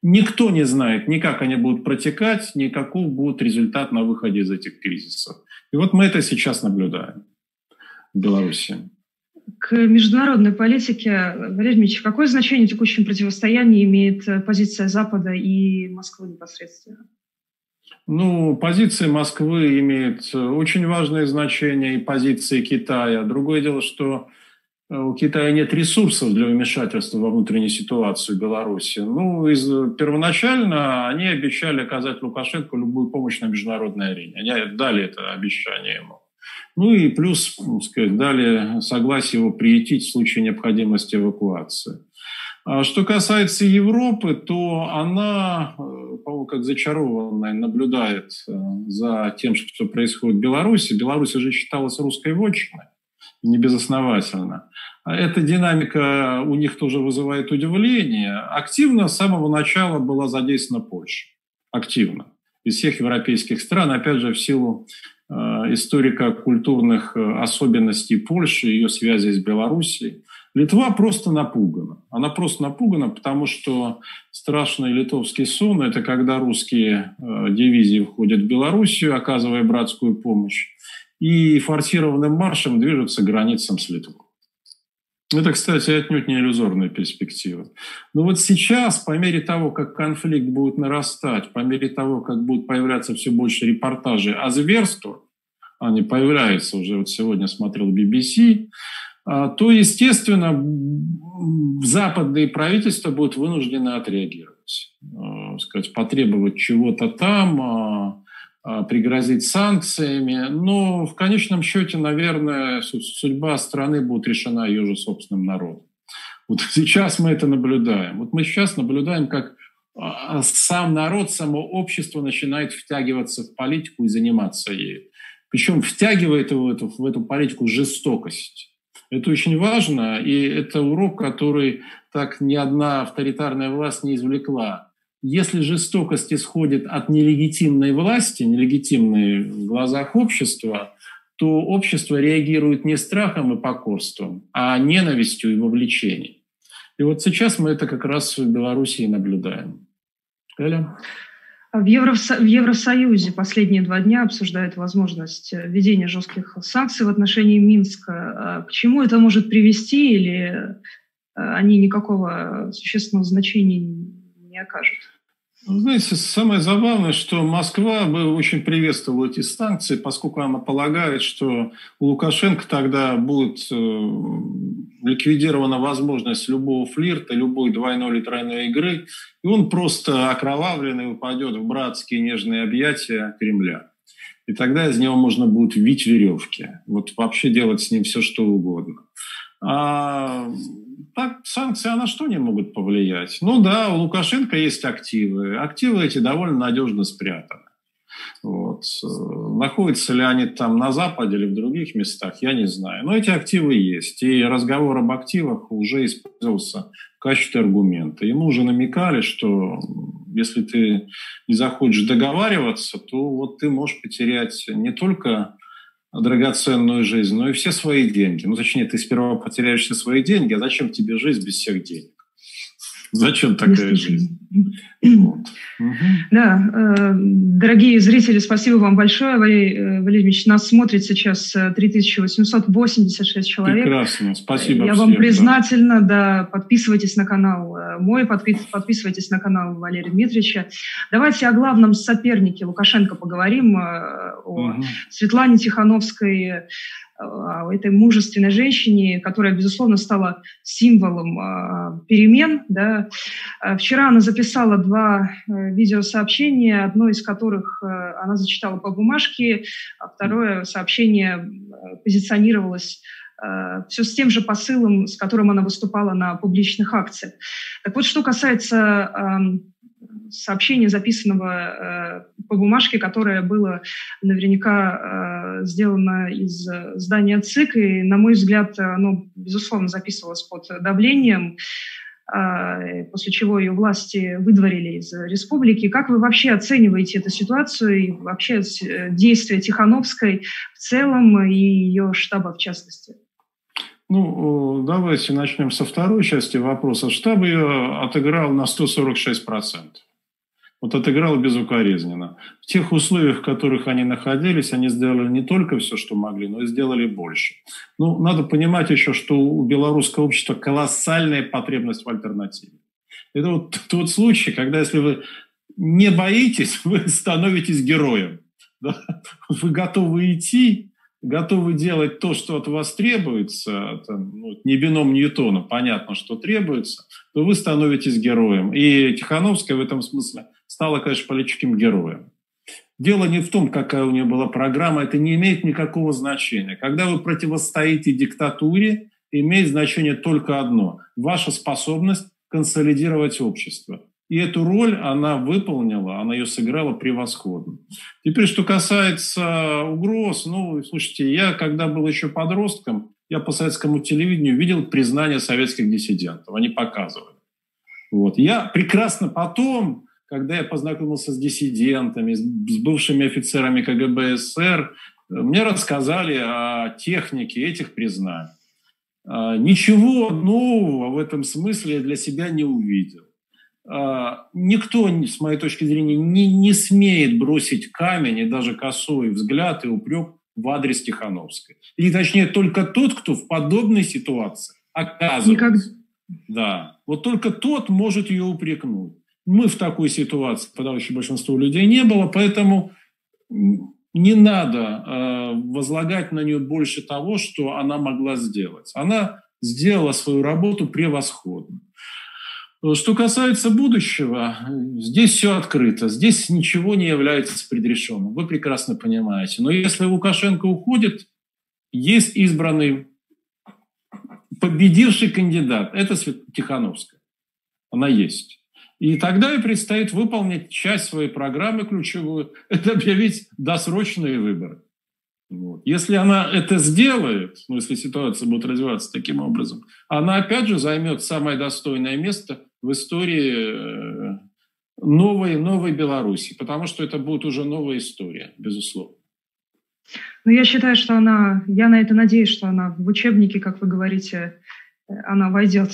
Никто не знает ни как они будут протекать, ни каков будет результат на выходе из этих кризисов. И вот мы это сейчас наблюдаем в Беларуси. К международной политике, Валерий Дмитриевич, какое значение в текущем противостоянии имеет э, позиция Запада и Москвы непосредственно? Ну, позиция Москвы имеет э, очень важное значение и позиции Китая. Другое дело, что э, у Китая нет ресурсов для вмешательства во внутреннюю ситуацию Беларуси. Ну, из, первоначально они обещали оказать Лукашенко любую помощь на международной арене. Они дали это обещание ему. Ну и плюс, сказать, дали согласие его приютить в случае необходимости эвакуации. А что касается Европы, то она, э, по как зачарованная, наблюдает э, за тем, что происходит в Беларуси. Беларусь уже считалась русской вотчиной, не безосновательно. А эта динамика у них тоже вызывает удивление. Активно с самого начала была задействована Польша. Активно. Из всех европейских стран, опять же, в силу э, историко-культурных особенностей Польши, ее связи с Белоруссией. Литва просто напугана. Она просто напугана, потому что страшный литовский сон – это когда русские э, дивизии входят в Белоруссию, оказывая братскую помощь, и форсированным маршем движутся к границам с Литвой. Это, кстати, отнюдь не иллюзорная перспектива. Но вот сейчас, по мере того, как конфликт будет нарастать, по мере того, как будут появляться все больше репортажей о зверствах, они появляются уже, вот сегодня смотрел BBC, а, то, естественно, западные правительства будут вынуждены отреагировать, а, сказать, потребовать чего-то там, а, пригрозить санкциями. Но в конечном счете, наверное, судьба страны будет решена ее же собственным народом. Вот сейчас мы это наблюдаем. Вот мы сейчас наблюдаем, как сам народ, само общество начинает втягиваться в политику и заниматься ею. Причем втягивает его в эту, в эту политику жестокость. Это очень важно, и это урок, который так ни одна авторитарная власть не извлекла. Если жестокость исходит от нелегитимной власти, нелегитимной в глазах общества, то общество реагирует не страхом и покорством, а ненавистью и вовлечением. И вот сейчас мы это как раз в Белоруссии наблюдаем. Эля? В, Евросо... в Евросоюзе последние два дня обсуждают возможность э, введения жестких санкций в отношении Минска. А к чему это может привести или э, они никакого существенного значения не окажут? Знаете, самое забавное, что Москва бы очень приветствовала эти санкции, поскольку она полагает, что у Лукашенко тогда будет э, ликвидирована возможность любого флирта, любой двойной или тройной игры, и он просто окровавленный упадет в братские нежные объятия Кремля. И тогда из него можно будет вить веревки. Вот вообще делать с ним все, что угодно. А так санкции а на что не могут повлиять? Ну да, у Лукашенко есть активы. Активы эти довольно надежно спрятаны. Вот. Находятся ли они там на Западе или в других местах, я не знаю. Но эти активы есть. И разговор об активах уже использовался в качестве аргумента. Ему уже намекали, что если ты не захочешь договариваться, то вот ты можешь потерять не только драгоценную жизнь, но и все свои деньги. Ну, точнее, ты сперва потеряешь все свои деньги, а зачем тебе жизнь без всех денег? Зачем такая жизнь? Вот. Да, э, дорогие зрители, спасибо вам большое. Валерий э, Валерьевич, нас смотрит сейчас 3886 э, человек. Прекрасно, спасибо Я всем, вам признательна, да. да. Подписывайтесь на канал мой, подписывайтесь на канал Валерия Дмитриевича. Давайте о главном сопернике Лукашенко поговорим, о угу. Светлане Тихановской, о этой мужественной женщине, которая, безусловно, стала символом перемен. Да. Вчера она записала два э, видеосообщения, одно из которых э, она зачитала по бумажке, а второе сообщение э, позиционировалось все с тем же посылом, с которым она выступала на публичных акциях. Так вот, что касается сообщения, записанного по бумажке, которое было наверняка сделано из здания ЦИК, и, на мой взгляд, оно, безусловно, записывалось под давлением, после чего ее власти выдворили из республики. Как вы вообще оцениваете эту ситуацию и вообще действия Тихановской в целом и ее штаба в частности? Ну, давайте начнем со второй части вопроса. Штаб ее отыграл на 146%. Вот отыграл безукоризненно. В тех условиях, в которых они находились, они сделали не только все, что могли, но и сделали больше. Ну, надо понимать еще, что у белорусского общества колоссальная потребность в альтернативе. Это вот тот случай, когда если вы не боитесь, вы становитесь героем. Да? Вы готовы идти, готовы делать то, что от вас требуется, там, ну, не бином Ньютона, понятно, что требуется, то вы становитесь героем. И Тихановская в этом смысле стала, конечно, политическим героем. Дело не в том, какая у нее была программа, это не имеет никакого значения. Когда вы противостоите диктатуре, имеет значение только одно – ваша способность консолидировать общество. И эту роль она выполнила, она ее сыграла превосходно. Теперь, что касается угроз, ну, слушайте, я, когда был еще подростком, я по советскому телевидению видел признание советских диссидентов, они показывали. Вот. Я прекрасно потом, когда я познакомился с диссидентами, с бывшими офицерами КГБ СССР, мне рассказали о технике этих признаний. А, ничего нового в этом смысле я для себя не увидел. А, никто, с моей точки зрения, не, не смеет бросить камень и даже косой взгляд и упрек в адрес Тихановской. Или точнее, только тот, кто в подобной ситуации оказывается. Никогда. Да. Вот только тот может ее упрекнуть. Мы в такой ситуации, подавляющее большинство людей не было, поэтому не надо э, возлагать на нее больше того, что она могла сделать. Она сделала свою работу превосходно. Что касается будущего, здесь все открыто, здесь ничего не является предрешенным, вы прекрасно понимаете. Но если Лукашенко уходит, есть избранный победивший кандидат, это Тихановская, она есть. И тогда и предстоит выполнить часть своей программы ключевую, это объявить досрочные выборы. Вот. Если она это сделает, ну, если ситуация будет развиваться таким образом, она опять же займет самое достойное место в истории э, новой, новой Беларуси, потому что это будет уже новая история, безусловно. Ну, я считаю, что она, я на это надеюсь, что она в учебнике, как вы говорите, э, она войдет.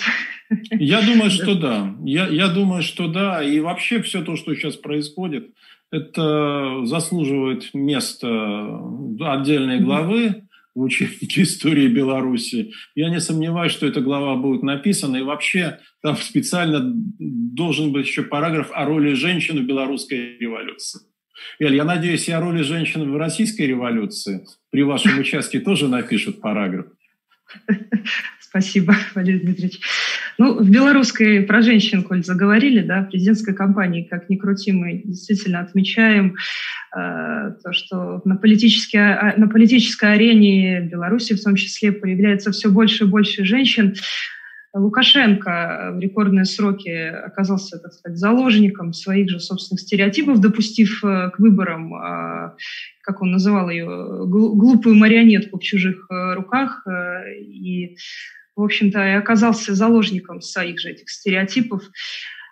Я думаю, что да. Я, я думаю, что да. И вообще все то, что сейчас происходит, это заслуживает места отдельной главы в учебнике истории Беларуси. Я не сомневаюсь, что эта глава будет написана. И вообще там специально должен быть еще параграф о роли женщин в белорусской революции. Эль, я надеюсь, и о роли женщин в российской революции при вашем участии тоже напишут параграф. Спасибо, Валерий Дмитриевич. Ну, в белорусской про женщин, коль заговорили, да, президентской кампании, как ни крути, мы действительно отмечаем э, то, что на политической, а, на политической арене Беларуси в том числе появляется все больше и больше женщин. Лукашенко в рекордные сроки оказался, так сказать, заложником своих же собственных стереотипов, допустив э, к выборам, э, как он называл ее, глупую марионетку в чужих э, руках. И, в общем-то, и оказался заложником своих же этих стереотипов.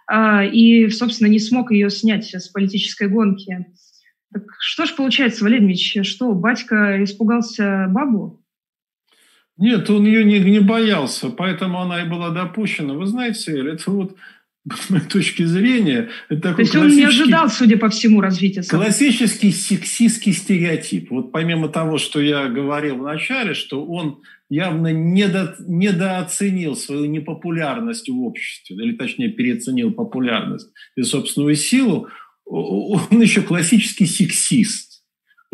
А, и, собственно, не смог ее снять с политической гонки. Так что ж получается, Валерий Ильич, что, батька испугался бабу? Нет, он ее не, не боялся, поэтому она и была допущена. Вы знаете, это вот с моей точки зрения, это такой То есть он не ожидал, судя по всему, развития событий. Классический сексистский стереотип. Вот помимо того, что я говорил в начале, что он явно недо, недооценил свою непопулярность в обществе, или точнее переоценил популярность и собственную силу, он еще классический сексист.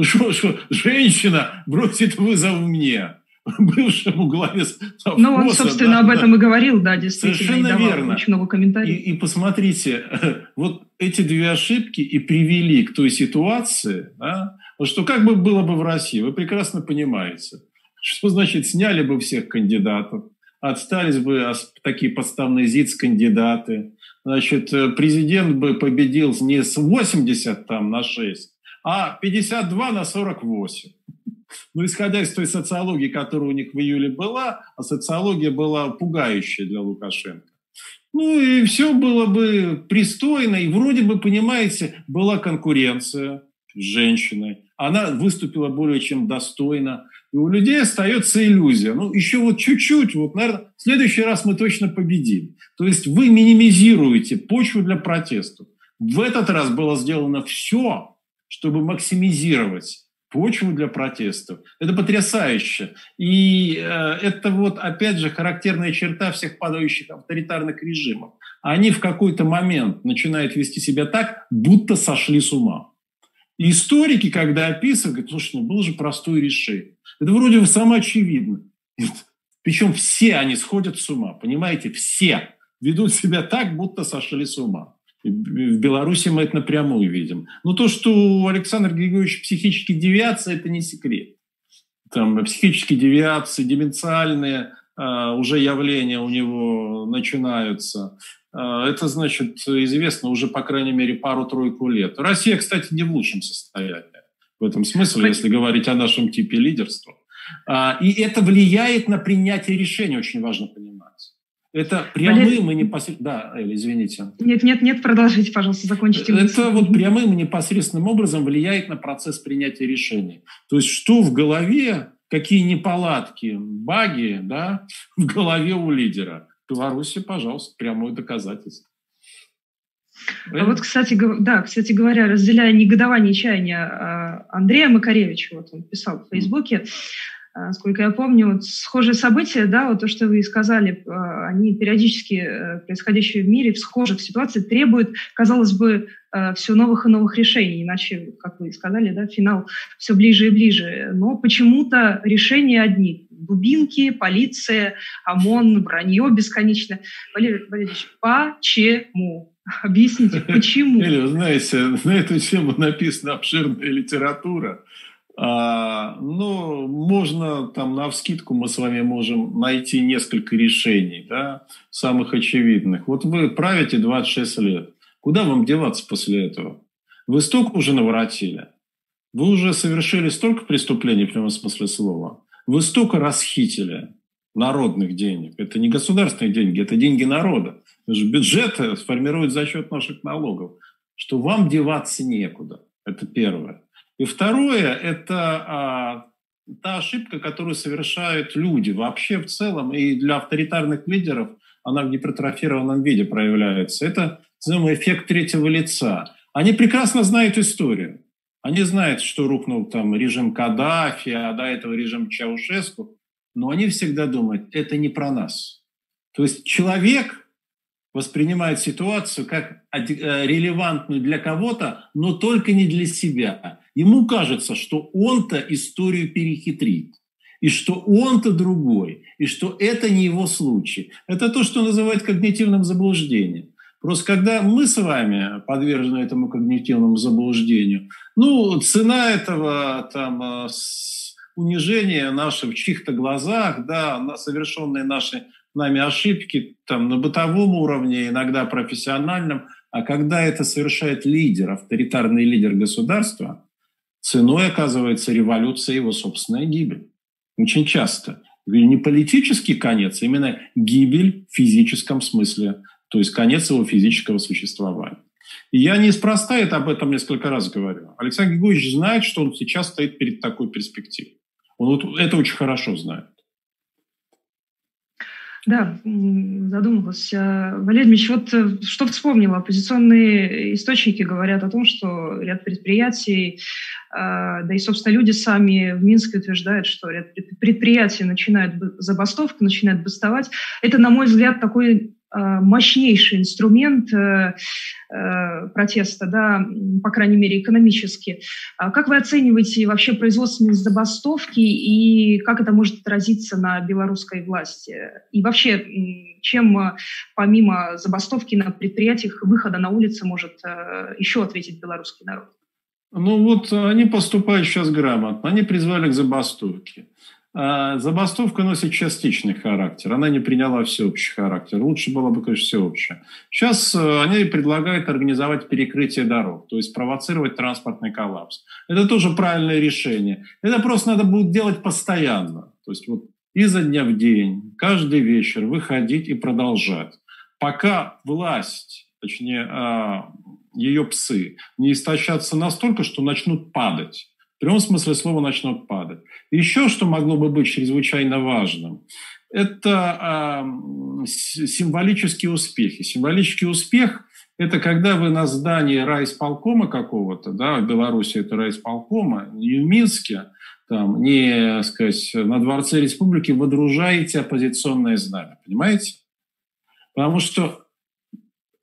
Что, что женщина бросит вызов мне бывшему главе совхоза. Ну, он, собственно, да, об этом да. и говорил, да, действительно. Совершенно верно. Очень много комментариев. И, и посмотрите, вот эти две ошибки и привели к той ситуации, да, что как бы было бы в России, вы прекрасно понимаете, что значит сняли бы всех кандидатов, отстались бы такие подставные ЗИЦ-кандидаты, значит, э, президент бы победил не с 80 там на 6, а 52 на 48. Ну, исходя из той социологии, которая у них в июле была, а социология была пугающая для Лукашенко. Ну и все было бы пристойно, и вроде бы, понимаете, была конкуренция с женщиной. Она выступила более чем достойно. И у людей остается иллюзия. Ну, еще вот чуть-чуть, вот, наверное, в следующий раз мы точно победим. То есть вы минимизируете почву для протестов. В этот раз было сделано все, чтобы максимизировать почву для протестов. Это потрясающе. И э, это вот, опять же, характерная черта всех падающих авторитарных режимов. Они в какой-то момент начинают вести себя так, будто сошли с ума. И историки, когда описывают, говорят, слушай, ну было же простое решение. Это вроде бы самоочевидно. Причем все они сходят с ума, понимаете, все ведут себя так, будто сошли с ума. В Беларуси мы это напрямую видим. Но то, что у Александра Григорьевича психические девиации, это не секрет. Там психические девиации, деменциальные э, уже явления у него начинаются. Э, это, значит, известно уже, по крайней мере, пару-тройку лет. Россия, кстати, не в лучшем состоянии в этом смысле, если говорить о нашем типе лидерства. Э, и это влияет на принятие решений, очень важно понимать. Это прямым и непосредственно... Да, Эль, извините. Нет, нет, нет, продолжите, пожалуйста, закончите. Это вот прямым и непосредственным образом влияет на процесс принятия решений. То есть что в голове, какие неполадки, баги да, в голове у лидера. В Беларуси, пожалуйста, прямое доказательство. А вот, кстати, да, кстати говоря, разделяя негодование и чаяния а, Андрея Макаревича, вот он писал в Фейсбуке, а, Сколько я помню, вот схожие события, да, вот то, что вы сказали, а, они периодически э, происходящие в мире в схожих ситуациях требуют, казалось бы, э, все новых и новых решений, иначе, как вы сказали, да, финал все ближе и ближе. Но почему-то решения одни. Дубинки, полиция, ОМОН, вранье бесконечно. Валерий Валерьевич, почему? Объясните, почему? Или, вы знаете, на эту тему написана обширная литература. А, ну, можно там на вскидку мы с вами можем найти несколько решений, да, самых очевидных. Вот вы правите 26 лет. Куда вам деваться после этого? Вы столько уже наворотили. Вы уже совершили столько преступлений в прямом смысле слова. Вы столько расхитили народных денег. Это не государственные деньги, это деньги народа. Бюджет сформируют за счет наших налогов. Что вам деваться некуда. Это первое. И второе – это а, та ошибка, которую совершают люди вообще в целом, и для авторитарных лидеров она в гипертрофированном виде проявляется. Это называемый эффект третьего лица. Они прекрасно знают историю. Они знают, что рухнул там режим Каддафи, а до этого режим Чаушеску, но они всегда думают, это не про нас. То есть человек воспринимает ситуацию как э, релевантную для кого-то, но только не для себя. Ему кажется, что он-то историю перехитрит, и что он-то другой, и что это не его случай. Это то, что называют когнитивным заблуждением. Просто когда мы с вами подвержены этому когнитивному заблуждению, ну, цена этого там, э, унижения нашего в чьих-то глазах, да, на совершенные наши нами ошибки там, на бытовом уровне, иногда профессиональном, а когда это совершает лидер, авторитарный лидер государства, ценой оказывается революция его собственная гибель. Очень часто. Не политический конец, а именно гибель в физическом смысле, то есть конец его физического существования. И я неспроста это об этом несколько раз говорю. Александр Григорьевич знает, что он сейчас стоит перед такой перспективой. Он вот это очень хорошо знает. Да, задумалась. А, Валерий Ильич, вот э, что вспомнила? Оппозиционные источники говорят о том, что ряд предприятий, а, да и, собственно, люди сами в Минске утверждают, что ряд предприятий начинают забастовку, начинают бастовать. Это, на мой взгляд, такой Э, мощнейший инструмент э, э, протеста, да, по крайней мере, экономически. А как вы оцениваете вообще производственные забастовки и как это может отразиться на белорусской власти? И вообще, чем помимо забастовки на предприятиях выхода на улицы может еще ответить белорусский народ? Ну вот они поступают сейчас грамотно, они призвали к забастовке. А, забастовка носит частичный характер, она не приняла всеобщий характер. Лучше было бы, конечно, всеобщее. Сейчас э, они предлагают организовать перекрытие дорог, то есть провоцировать транспортный коллапс. Это тоже правильное решение. Это просто надо будет делать постоянно. То есть вот изо дня в день, каждый вечер выходить и продолжать. Пока власть, точнее, а, ее псы, не истощатся настолько, что начнут падать В прямом смысле слова начнут падать. Еще что могло бы быть чрезвычайно важным, это э, символические успехи. Символический успех – это когда вы на здании райисполкома какого-то, да, в Беларуси это райисполкома, не в Минске, там, не, сказать, на Дворце Республики водружаете оппозиционное знамя, понимаете? Потому что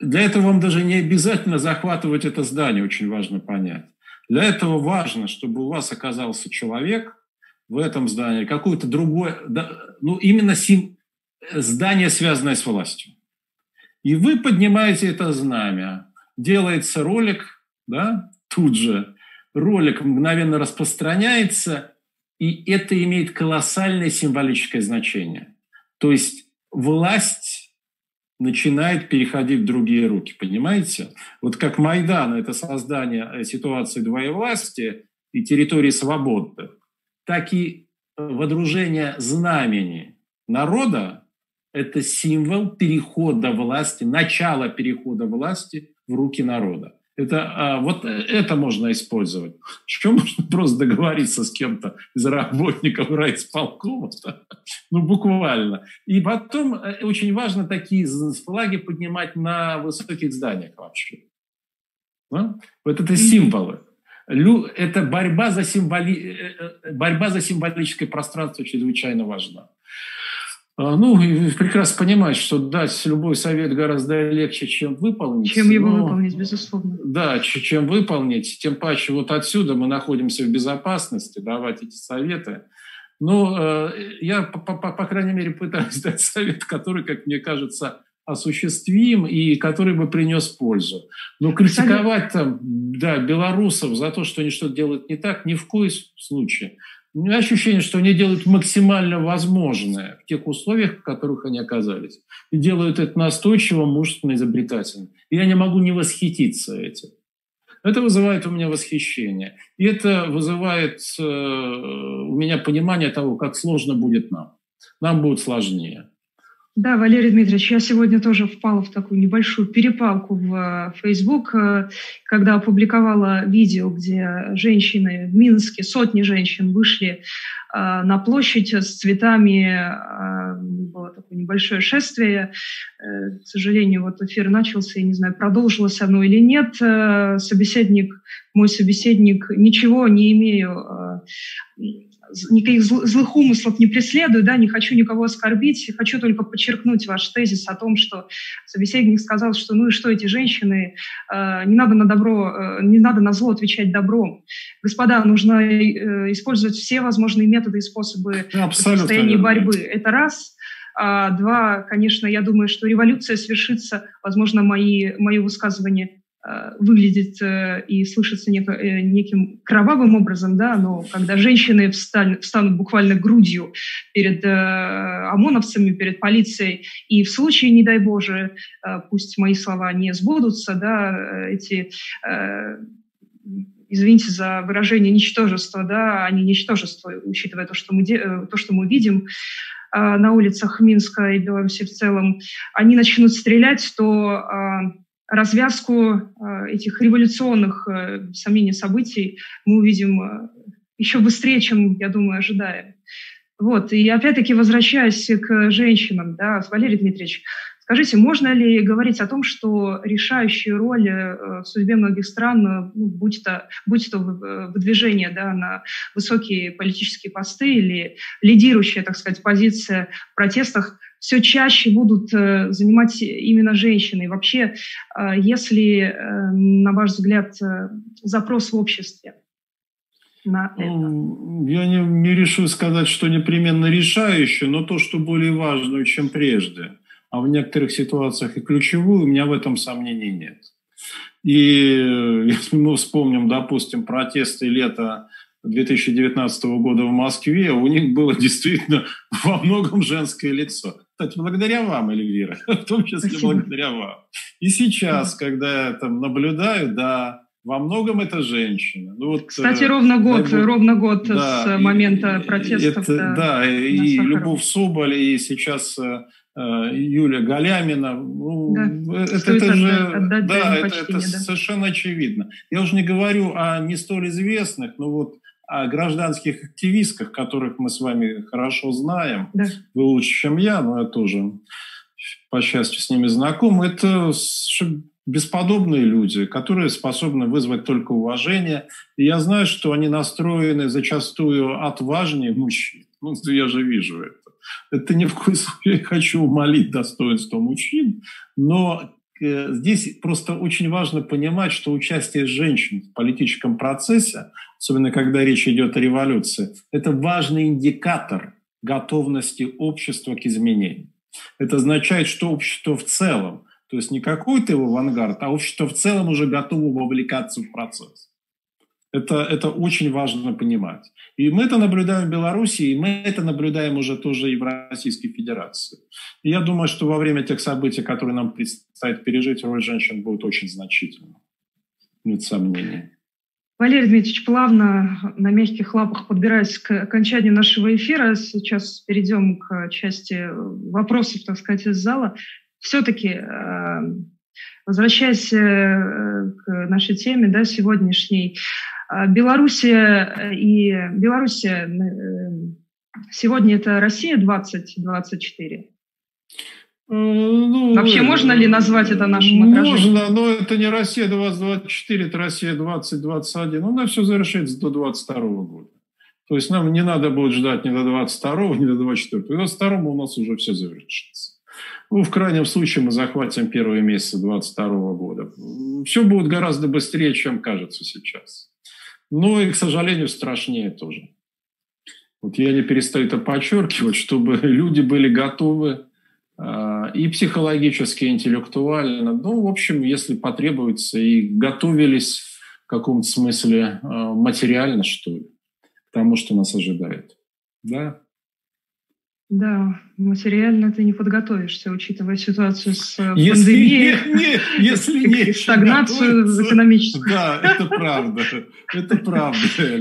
для этого вам даже не обязательно захватывать это здание, очень важно понять. Для этого важно, чтобы у вас оказался человек в этом здании, какое-то другое, ну именно сим, здание, связанное с властью. И вы поднимаете это знамя, делается ролик, да, тут же, ролик мгновенно распространяется, и это имеет колоссальное символическое значение. То есть власть начинает переходить в другие руки, понимаете? Вот как Майдан – это создание э, ситуации двоевластия и территории свободы, так и водружение знамени народа – это символ перехода власти, начала перехода власти в руки народа. Это, а, вот это можно использовать. Еще можно просто договориться с кем-то из работников райисполкома, ну буквально. И потом э, очень важно такие флаги поднимать на высоких зданиях вообще. Да? Вот это символы. Это борьба за, символи... Э, э, борьба за символическое пространство чрезвычайно важна. А, ну, прекрасно понимать, что дать любой совет гораздо легче, чем выполнить. Чем его но, выполнить, безусловно. Да, чем выполнить. Тем паче вот отсюда мы находимся в безопасности, давать эти советы. Но э, я, по, по, по крайней мере, пытаюсь дать совет, который, как мне кажется, осуществим и который бы принес пользу. Но критиковать там, да, белорусов за то, что они что-то делают не так, ни в коем случае. У меня ощущение, что они делают максимально возможное в тех условиях, в которых они оказались. И делают это настойчиво, мужественно, изобретательно. И я не могу не восхититься этим. Это вызывает у меня восхищение. И это вызывает э, у меня понимание того, как сложно будет нам. Нам будет сложнее. Да, Валерий Дмитриевич, я сегодня тоже впала в такую небольшую перепалку в э, Facebook, э, когда опубликовала видео, где женщины в Минске, сотни женщин вышли э, на площадь с цветами, было такое небольшое шествие. К сожалению, вот эфир начался, я не знаю, продолжилось оно или нет. Собеседник, мой собеседник, ничего не имею никаких злых умыслов не преследую, да, не хочу никого оскорбить, хочу только подчеркнуть ваш тезис о том, что собеседник сказал, что ну и что эти женщины, э, не надо на добро, э, не надо на зло отвечать добром. Господа, нужно э, использовать все возможные методы и способы состояния борьбы. Это раз. А, два, конечно, я думаю, что революция свершится, возможно, мои, мои высказывания выглядит э, и слышится э, неким кровавым образом, да, но когда женщины встанут, буквально грудью перед ОМОНовцами, перед полицией, и в случае, не дай Боже, пусть мои слова не сбудутся, да, эти извините за выражение, ничтожество, да, они ничтожество, учитывая то, что мы, то, что мы видим на улицах Минска и Беларуси в целом, они начнут стрелять, то развязку э, этих революционных э, сомнений событий мы увидим э, еще быстрее, чем, я думаю, ожидаем. Вот. И опять-таки возвращаясь к женщинам, да, Валерий Дмитриевич, скажите, можно ли говорить о том, что решающую роль в судьбе многих стран, ну, будь, то, будь то выдвижение да, на высокие политические посты или лидирующая, так сказать, позиция в протестах, все чаще будут э, занимать именно женщины. Вообще, э, если, э, на ваш взгляд, запрос в обществе на это? Ну, я не, не решу сказать, что непременно решающее, но то, что более важное, чем прежде. А в некоторых ситуациях и ключевую, у меня в этом сомнений нет. И если мы вспомним, допустим, протесты лета 2019 года в Москве, у них было действительно во многом женское лицо. Кстати, благодаря вам, Эльвира, в том числе Спасибо. благодаря вам. И сейчас, да. когда я там наблюдаю, да, во многом это женщина. Ну, вот, Кстати, ровно год, да, ровно год да, с момента и, протестов. Это, да, да и Любовь Соболь, и сейчас э, Юлия Галямина. Ну, да, это, это же отдать да, это, это да. совершенно очевидно. Я уже не говорю о не столь известных, но вот о гражданских активистках, которых мы с вами хорошо знаем. Да. Вы лучше, чем я, но я тоже, по счастью, с ними знаком. Это бесподобные люди, которые способны вызвать только уважение. И я знаю, что они настроены зачастую отважнее мужчин. Ну, я же вижу это. Это ни в коем случае хочу умолить достоинство мужчин, но здесь просто очень важно понимать, что участие женщин в политическом процессе, особенно когда речь идет о революции, это важный индикатор готовности общества к изменению. Это означает, что общество в целом – то есть не какой-то его авангард, а общество в целом уже готово вовлекаться в процесс. Это, это очень важно понимать. И мы это наблюдаем в Беларуси, и мы это наблюдаем уже тоже и в Российской Федерации. И я думаю, что во время тех событий, которые нам предстоит пережить, роль женщин будет очень значительна. Нет сомнений. Валерий Дмитриевич, плавно на мягких лапах подбираясь к окончанию нашего эфира, сейчас перейдем к части вопросов, так сказать, из зала все-таки, эм, возвращаясь э, к нашей теме да, сегодняшней, э, Белоруссия э, и Белоруссия сегодня это Россия 2024. Ну, Вообще можно ли назвать это нашим отражением? Можно, но это не Россия 2024, это Россия 2021. Она все завершится до 2022 года. То есть нам не надо будет ждать ни до 22 ни до 24 К 22 у нас уже все завершится. Ну, в крайнем случае мы захватим первые месяцы 2022 года. Все будет гораздо быстрее, чем кажется сейчас. Ну и, к сожалению, страшнее тоже. Вот я не перестаю это подчеркивать, чтобы люди были готовы э, и психологически, и интеллектуально, ну, в общем, если потребуется, и готовились в каком-то смысле э, материально, что ли, к тому, что нас ожидает. Да. Да, материально ты не подготовишься, учитывая ситуацию с э, если пандемией, не, не, если не стагнацию экономическую. Да, это правда. Это правда.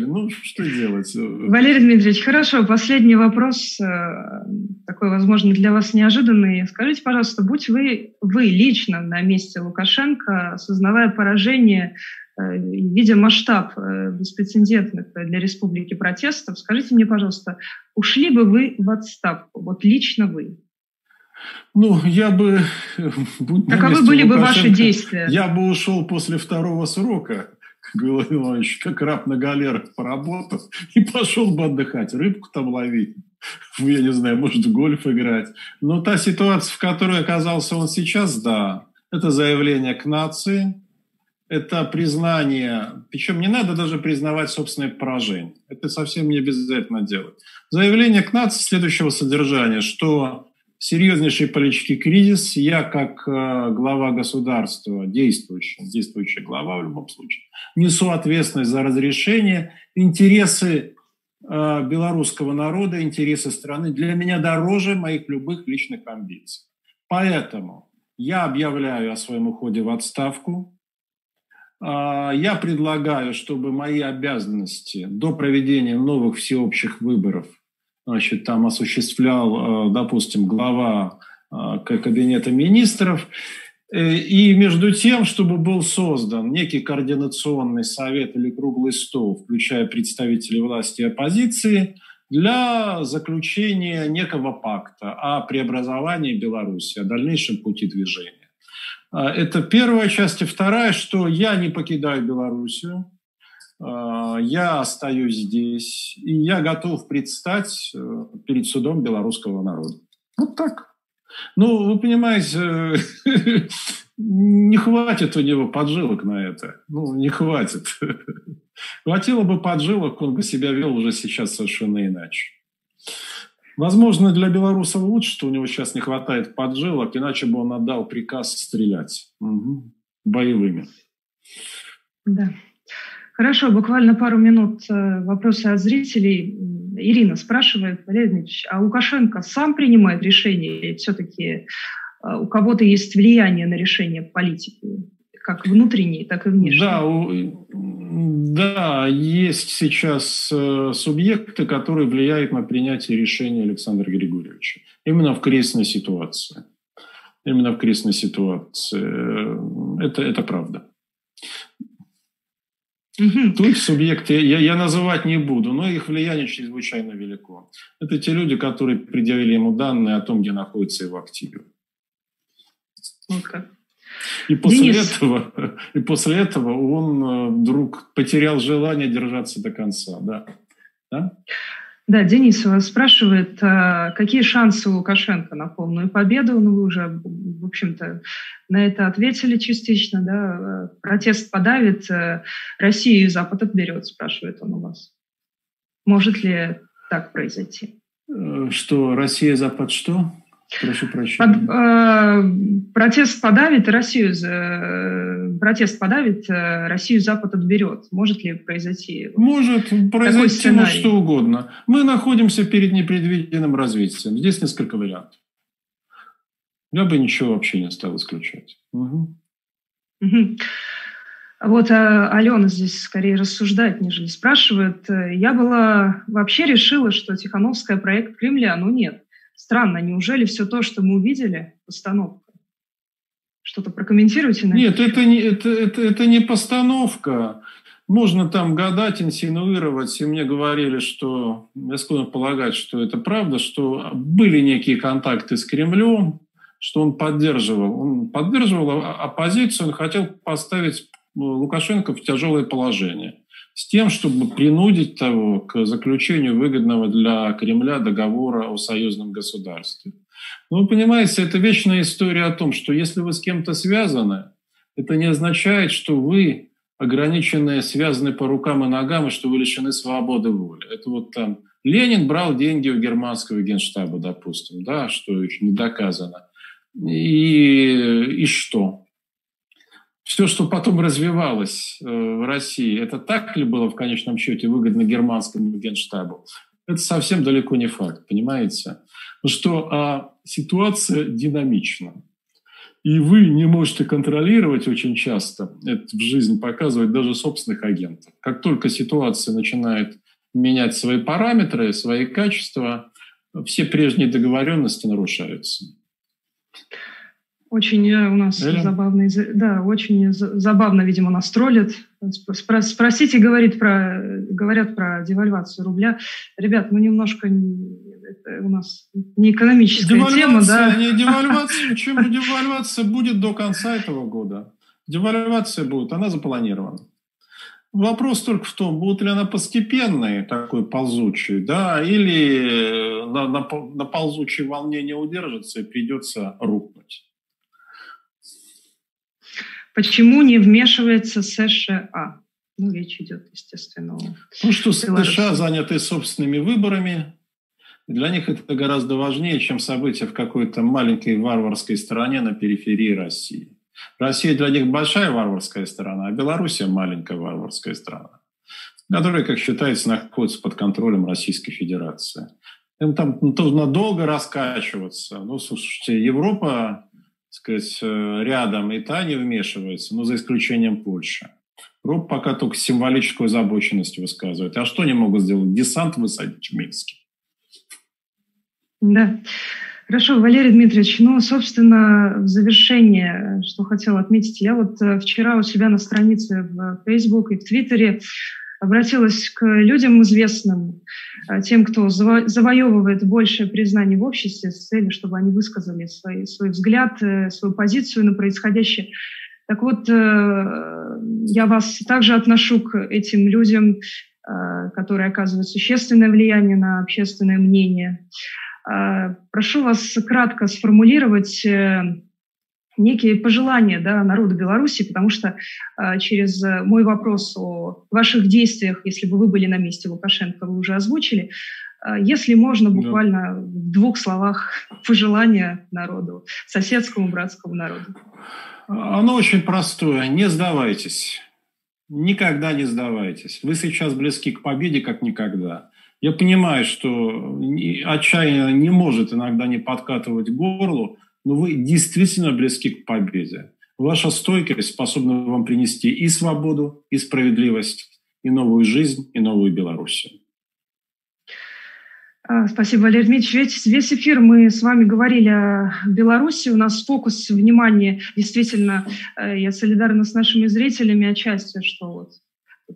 Ну, что делать? Валерий Дмитриевич, хорошо. Последний вопрос, э, такой, возможно, для вас неожиданный. Скажите, пожалуйста, будь вы, вы лично на месте Лукашенко, осознавая поражение видя масштаб э, беспрецедентных для республики протестов, скажите мне, пожалуйста, ушли бы вы в отставку, вот лично вы? Ну, я бы... Каковы были бы ваши действия? Я бы ушел после второго срока, как Иванович, как раб на галерах поработав, и пошел бы отдыхать, рыбку там ловить, я не знаю, может, в гольф играть. Но та ситуация, в которой оказался он сейчас, да, это заявление к нации, это признание, причем не надо даже признавать собственное поражение. Это совсем не обязательно делать. Заявление к нации следующего содержания, что серьезнейший политический кризис, я как э, глава государства, действующий, действующая глава в любом случае, несу ответственность за разрешение. Интересы э, белорусского народа, интересы страны для меня дороже моих любых личных амбиций. Поэтому я объявляю о своем уходе в отставку, я предлагаю, чтобы мои обязанности до проведения новых всеобщих выборов значит, там осуществлял, а, допустим, глава а, кабинета министров. Э, и между тем, чтобы был создан некий координационный совет или круглый стол, включая представителей власти и оппозиции, для заключения некого пакта о преобразовании Беларуси, о дальнейшем пути движения. А, это первая часть. И вторая, что я не покидаю Белоруссию, а, я остаюсь здесь, и я готов предстать э, перед судом белорусского народа. Вот так. Ну, вы понимаете, не хватит у него поджилок на это. Ну, не хватит. Хватило бы поджилок, он бы себя вел уже сейчас совершенно иначе. Возможно, для белорусов лучше, что у него сейчас не хватает поджилок, иначе бы он отдал приказ стрелять угу. боевыми. Да. Хорошо, буквально пару минут э, вопросы от зрителей. Ирина спрашивает, Валерий Дмитриевич, а Лукашенко сам принимает решение или все-таки э, у кого-то есть влияние на решение политики, как внутренние, так и внешние? Да, да, есть сейчас э, субъекты, которые влияют на принятие решения Александра Григорьевича. Именно в кризисной ситуации. Именно в кризисной ситуации. Это, это правда. Угу. Тут субъекты я, я называть не буду, но их влияние чрезвычайно велико. Это те люди, которые предъявили ему данные о том, где находится его активы. Вот как. И после, Денис. этого, и после этого он э, вдруг потерял желание держаться до конца. Да? Да? Да, Денис вас спрашивает, а какие шансы у Лукашенко на полную победу? Ну, вы уже, в общем-то, на это ответили частично, да? Протест подавит, э, Россию и Запад отберет, спрашивает он у вас. Может ли так произойти? Э, что Россия, Запад что? Прошу прощения. Под, э, протест подавит, Россию, э, протест подавит, э, Россию Запад отберет. Может ли произойти? Может произойти ну, что угодно. Мы находимся перед непредвиденным развитием. Здесь несколько вариантов. Я бы ничего вообще не стал исключать. Угу. Угу. Вот а, Алена здесь скорее рассуждает, нежели спрашивает. Я была вообще решила, что Тихановская проект Кремля, ну нет. Странно, неужели все то, что мы увидели, постановка? Что-то прокомментируйте? На Нет, это не, это, это, это не постановка. Можно там гадать, инсинуировать, и мне говорили, что, я склонен полагать, что это правда, что были некие контакты с Кремлем, что он поддерживал. Он поддерживал оппозицию, он хотел поставить Лукашенко в тяжелое положение с тем, чтобы принудить того к заключению выгодного для Кремля договора о союзном государстве. Ну, вы понимаете, это вечная история о том, что если вы с кем-то связаны, это не означает, что вы ограниченные, связаны по рукам и ногам, и что вы лишены свободы воли. Это вот там Ленин брал деньги у германского генштаба, допустим, да, что еще не доказано. И, и что? Все, что потом развивалось э, в России, это так ли было в конечном счете выгодно германскому генштабу? Это совсем далеко не факт, понимаете? Ну что а ситуация динамична. И вы не можете контролировать очень часто, это в жизни показывать даже собственных агентов. Как только ситуация начинает менять свои параметры, свои качества, все прежние договоренности нарушаются. Очень э, у нас Эля? забавный, да, очень забавно, видимо, нас троллят. Спросите, говорит про, говорят про девальвацию рубля. Ребят, ну немножко это у нас не экономическая девальвация, тема, да? Не девальвация, чем девальвация будет до конца этого года. Девальвация будет, она запланирована. Вопрос только в том, будет ли она постепенной, такой ползучей, да, или на, на, на ползучей волне не удержится и придется рухнуть. Почему не вмешивается США? Ну, речь идет, естественно, о Ну, что США заняты собственными выборами. Для них это гораздо важнее, чем события в какой-то маленькой варварской стране на периферии России. Россия для них большая варварская страна, а Белоруссия маленькая варварская страна, которая, как считается, находится под контролем Российской Федерации. Им там нужно долго раскачиваться. Ну, слушайте, Европа сказать, э, рядом, и та не вмешивается, но за исключением Польши. РОП пока только символическую озабоченность высказывает. А что они могут сделать? Десант высадить в Минске. Да. Хорошо, Валерий Дмитриевич, ну, собственно, в завершение, что хотела отметить, я вот э, вчера у себя на странице в Facebook и в Твиттере обратилась к людям известным, э, тем, кто заво завоевывает большее признание в обществе с целью, чтобы они высказали свой, свой взгляд, э, свою позицию на происходящее. Так вот, э, я вас также отношу к этим людям, которые оказывают существенное влияние на общественное мнение. Прошу вас кратко сформулировать некие пожелания да, народу Беларуси, потому что э, через мой вопрос о ваших действиях, если бы вы были на месте Лукашенко, вы уже озвучили, э, если можно буквально да. в двух словах пожелания народу, соседскому братскому народу. Оно очень простое. Не сдавайтесь. Никогда не сдавайтесь. Вы сейчас близки к победе, как никогда. Я понимаю, что отчаяние не может иногда не подкатывать горлу, но вы действительно близки к победе. Ваша стойкость способна вам принести и свободу, и справедливость, и новую жизнь, и новую Белоруссию. А, спасибо, Валерий Дмитриевич. Весь, весь эфир мы с вами говорили о Беларуси. У нас фокус внимания действительно, э, я солидарна с нашими зрителями отчасти, что вот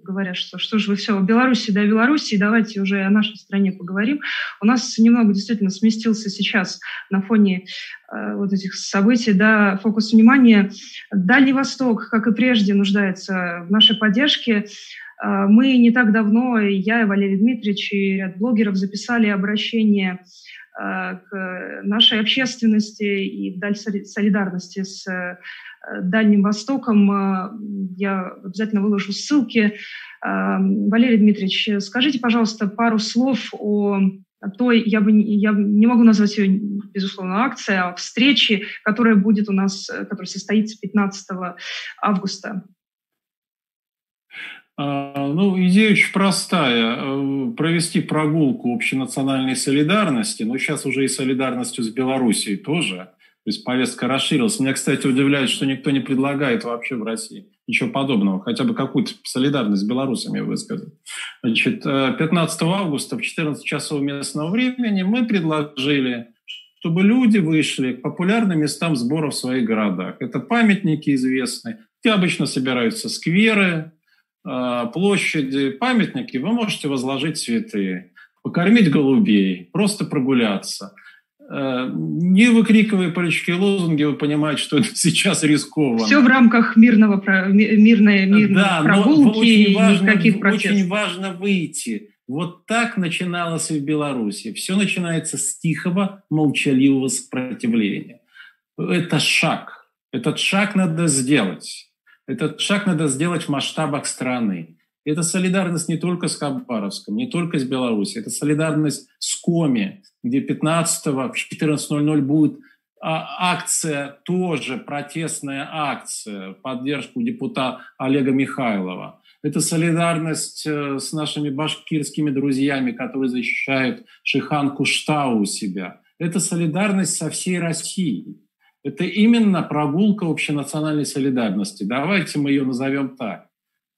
говорят, что что же вы все, Беларуси да Беларуси, давайте уже о нашей стране поговорим. У нас немного действительно сместился сейчас на фоне э, вот этих событий, да, фокус внимания. Дальний Восток, как и прежде, нуждается в нашей поддержке. Э, мы не так давно, я и Валерий Дмитриевич, и ряд блогеров записали обращение э, к нашей общественности и даль солидарности с Дальним Востоком. Я обязательно выложу ссылки. Валерий Дмитриевич, скажите, пожалуйста, пару слов о той, я, бы, я не могу назвать ее, безусловно, акция, а встречи, которая будет у нас, которая состоится 15 августа. А, ну, идея очень простая. Э, провести прогулку общенациональной солидарности, но сейчас уже и солидарностью с Белоруссией тоже. То есть повестка расширилась. Меня, кстати, удивляет, что никто не предлагает вообще в России ничего подобного, хотя бы какую-то солидарность с белорусами высказать. Значит, 15 э, августа в 14 часов местного времени мы предложили, чтобы люди вышли к популярным местам сбора в своих городах. Это памятники известные, где обычно собираются скверы, э, площади, памятники. Вы можете возложить цветы, покормить голубей, просто прогуляться – не выкрикивая политические лозунги, вы понимаете, что это сейчас рискованно. Все в рамках мирного, мирной, мирной да, прогулки, очень важно, никаких протестов. Очень важно выйти. Вот так начиналось и в Беларуси. Все начинается с тихого, молчаливого сопротивления. Это шаг. Этот шаг надо сделать. Этот шаг надо сделать в масштабах страны. Это солидарность не только с Хабаровском, не только с Беларусью, это солидарность с Коми, где 15 в 14.00 будет а, акция, тоже протестная акция, поддержку депутата Олега Михайлова. Это солидарность э, с нашими башкирскими друзьями, которые защищают Шихан Куштау у себя. Это солидарность со всей Россией. Это именно прогулка общенациональной солидарности. Давайте мы ее назовем так.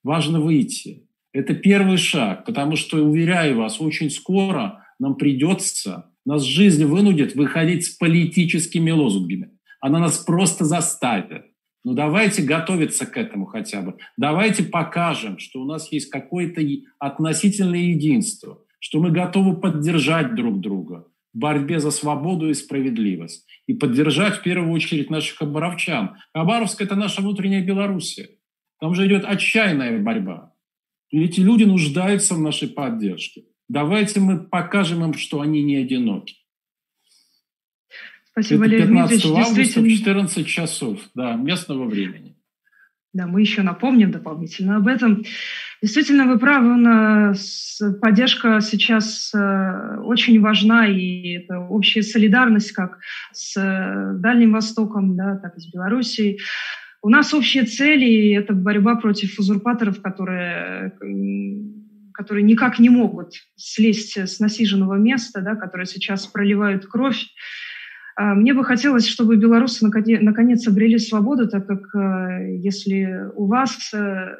Важно выйти. Это первый шаг, потому что, уверяю вас, очень скоро нам придется нас жизнь вынудит выходить с политическими лозунгами. Она нас просто заставит. Ну давайте готовиться к этому хотя бы. Давайте покажем, что у нас есть какое-то относительное единство, что мы готовы поддержать друг друга в борьбе за свободу и справедливость. И поддержать в первую очередь наших хабаровчан. Хабаровск – это наша внутренняя Белоруссия. Там же идет отчаянная борьба. И эти люди нуждаются в нашей поддержке. Давайте мы покажем им, что они не одиноки. Спасибо, Это 15 августа действительно... в 14 часов да, местного времени. Да, мы еще напомним дополнительно об этом. Действительно, вы правы, у нас поддержка сейчас э, очень важна, и это общая солидарность как с э, Дальним Востоком, да, так и с Белоруссией. У нас общие цели, и это борьба против узурпаторов, которые которые никак не могут слезть с насиженного места, да, которые сейчас проливают кровь. А, мне бы хотелось, чтобы белорусы наконец обрели свободу, так как э, если у вас, э,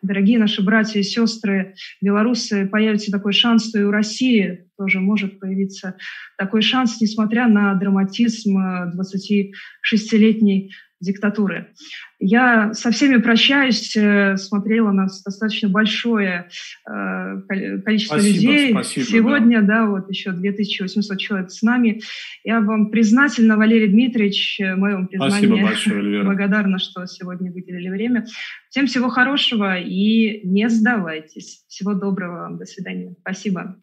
дорогие наши братья и сестры, белорусы, появится такой шанс, то и у России тоже может появиться такой шанс, несмотря на драматизм 26-летней э, диктатуры. Я со всеми прощаюсь, э, смотрела нас достаточно большое э, количество спасибо, людей. Спасибо, Сегодня, да. да, вот еще 2800 человек с нами. Я вам признательна, Валерий Дмитриевич, э, моем признании. большое, Благодарна, что сегодня выделили время. Всем всего хорошего и не сдавайтесь. Всего доброго вам. До свидания. Спасибо.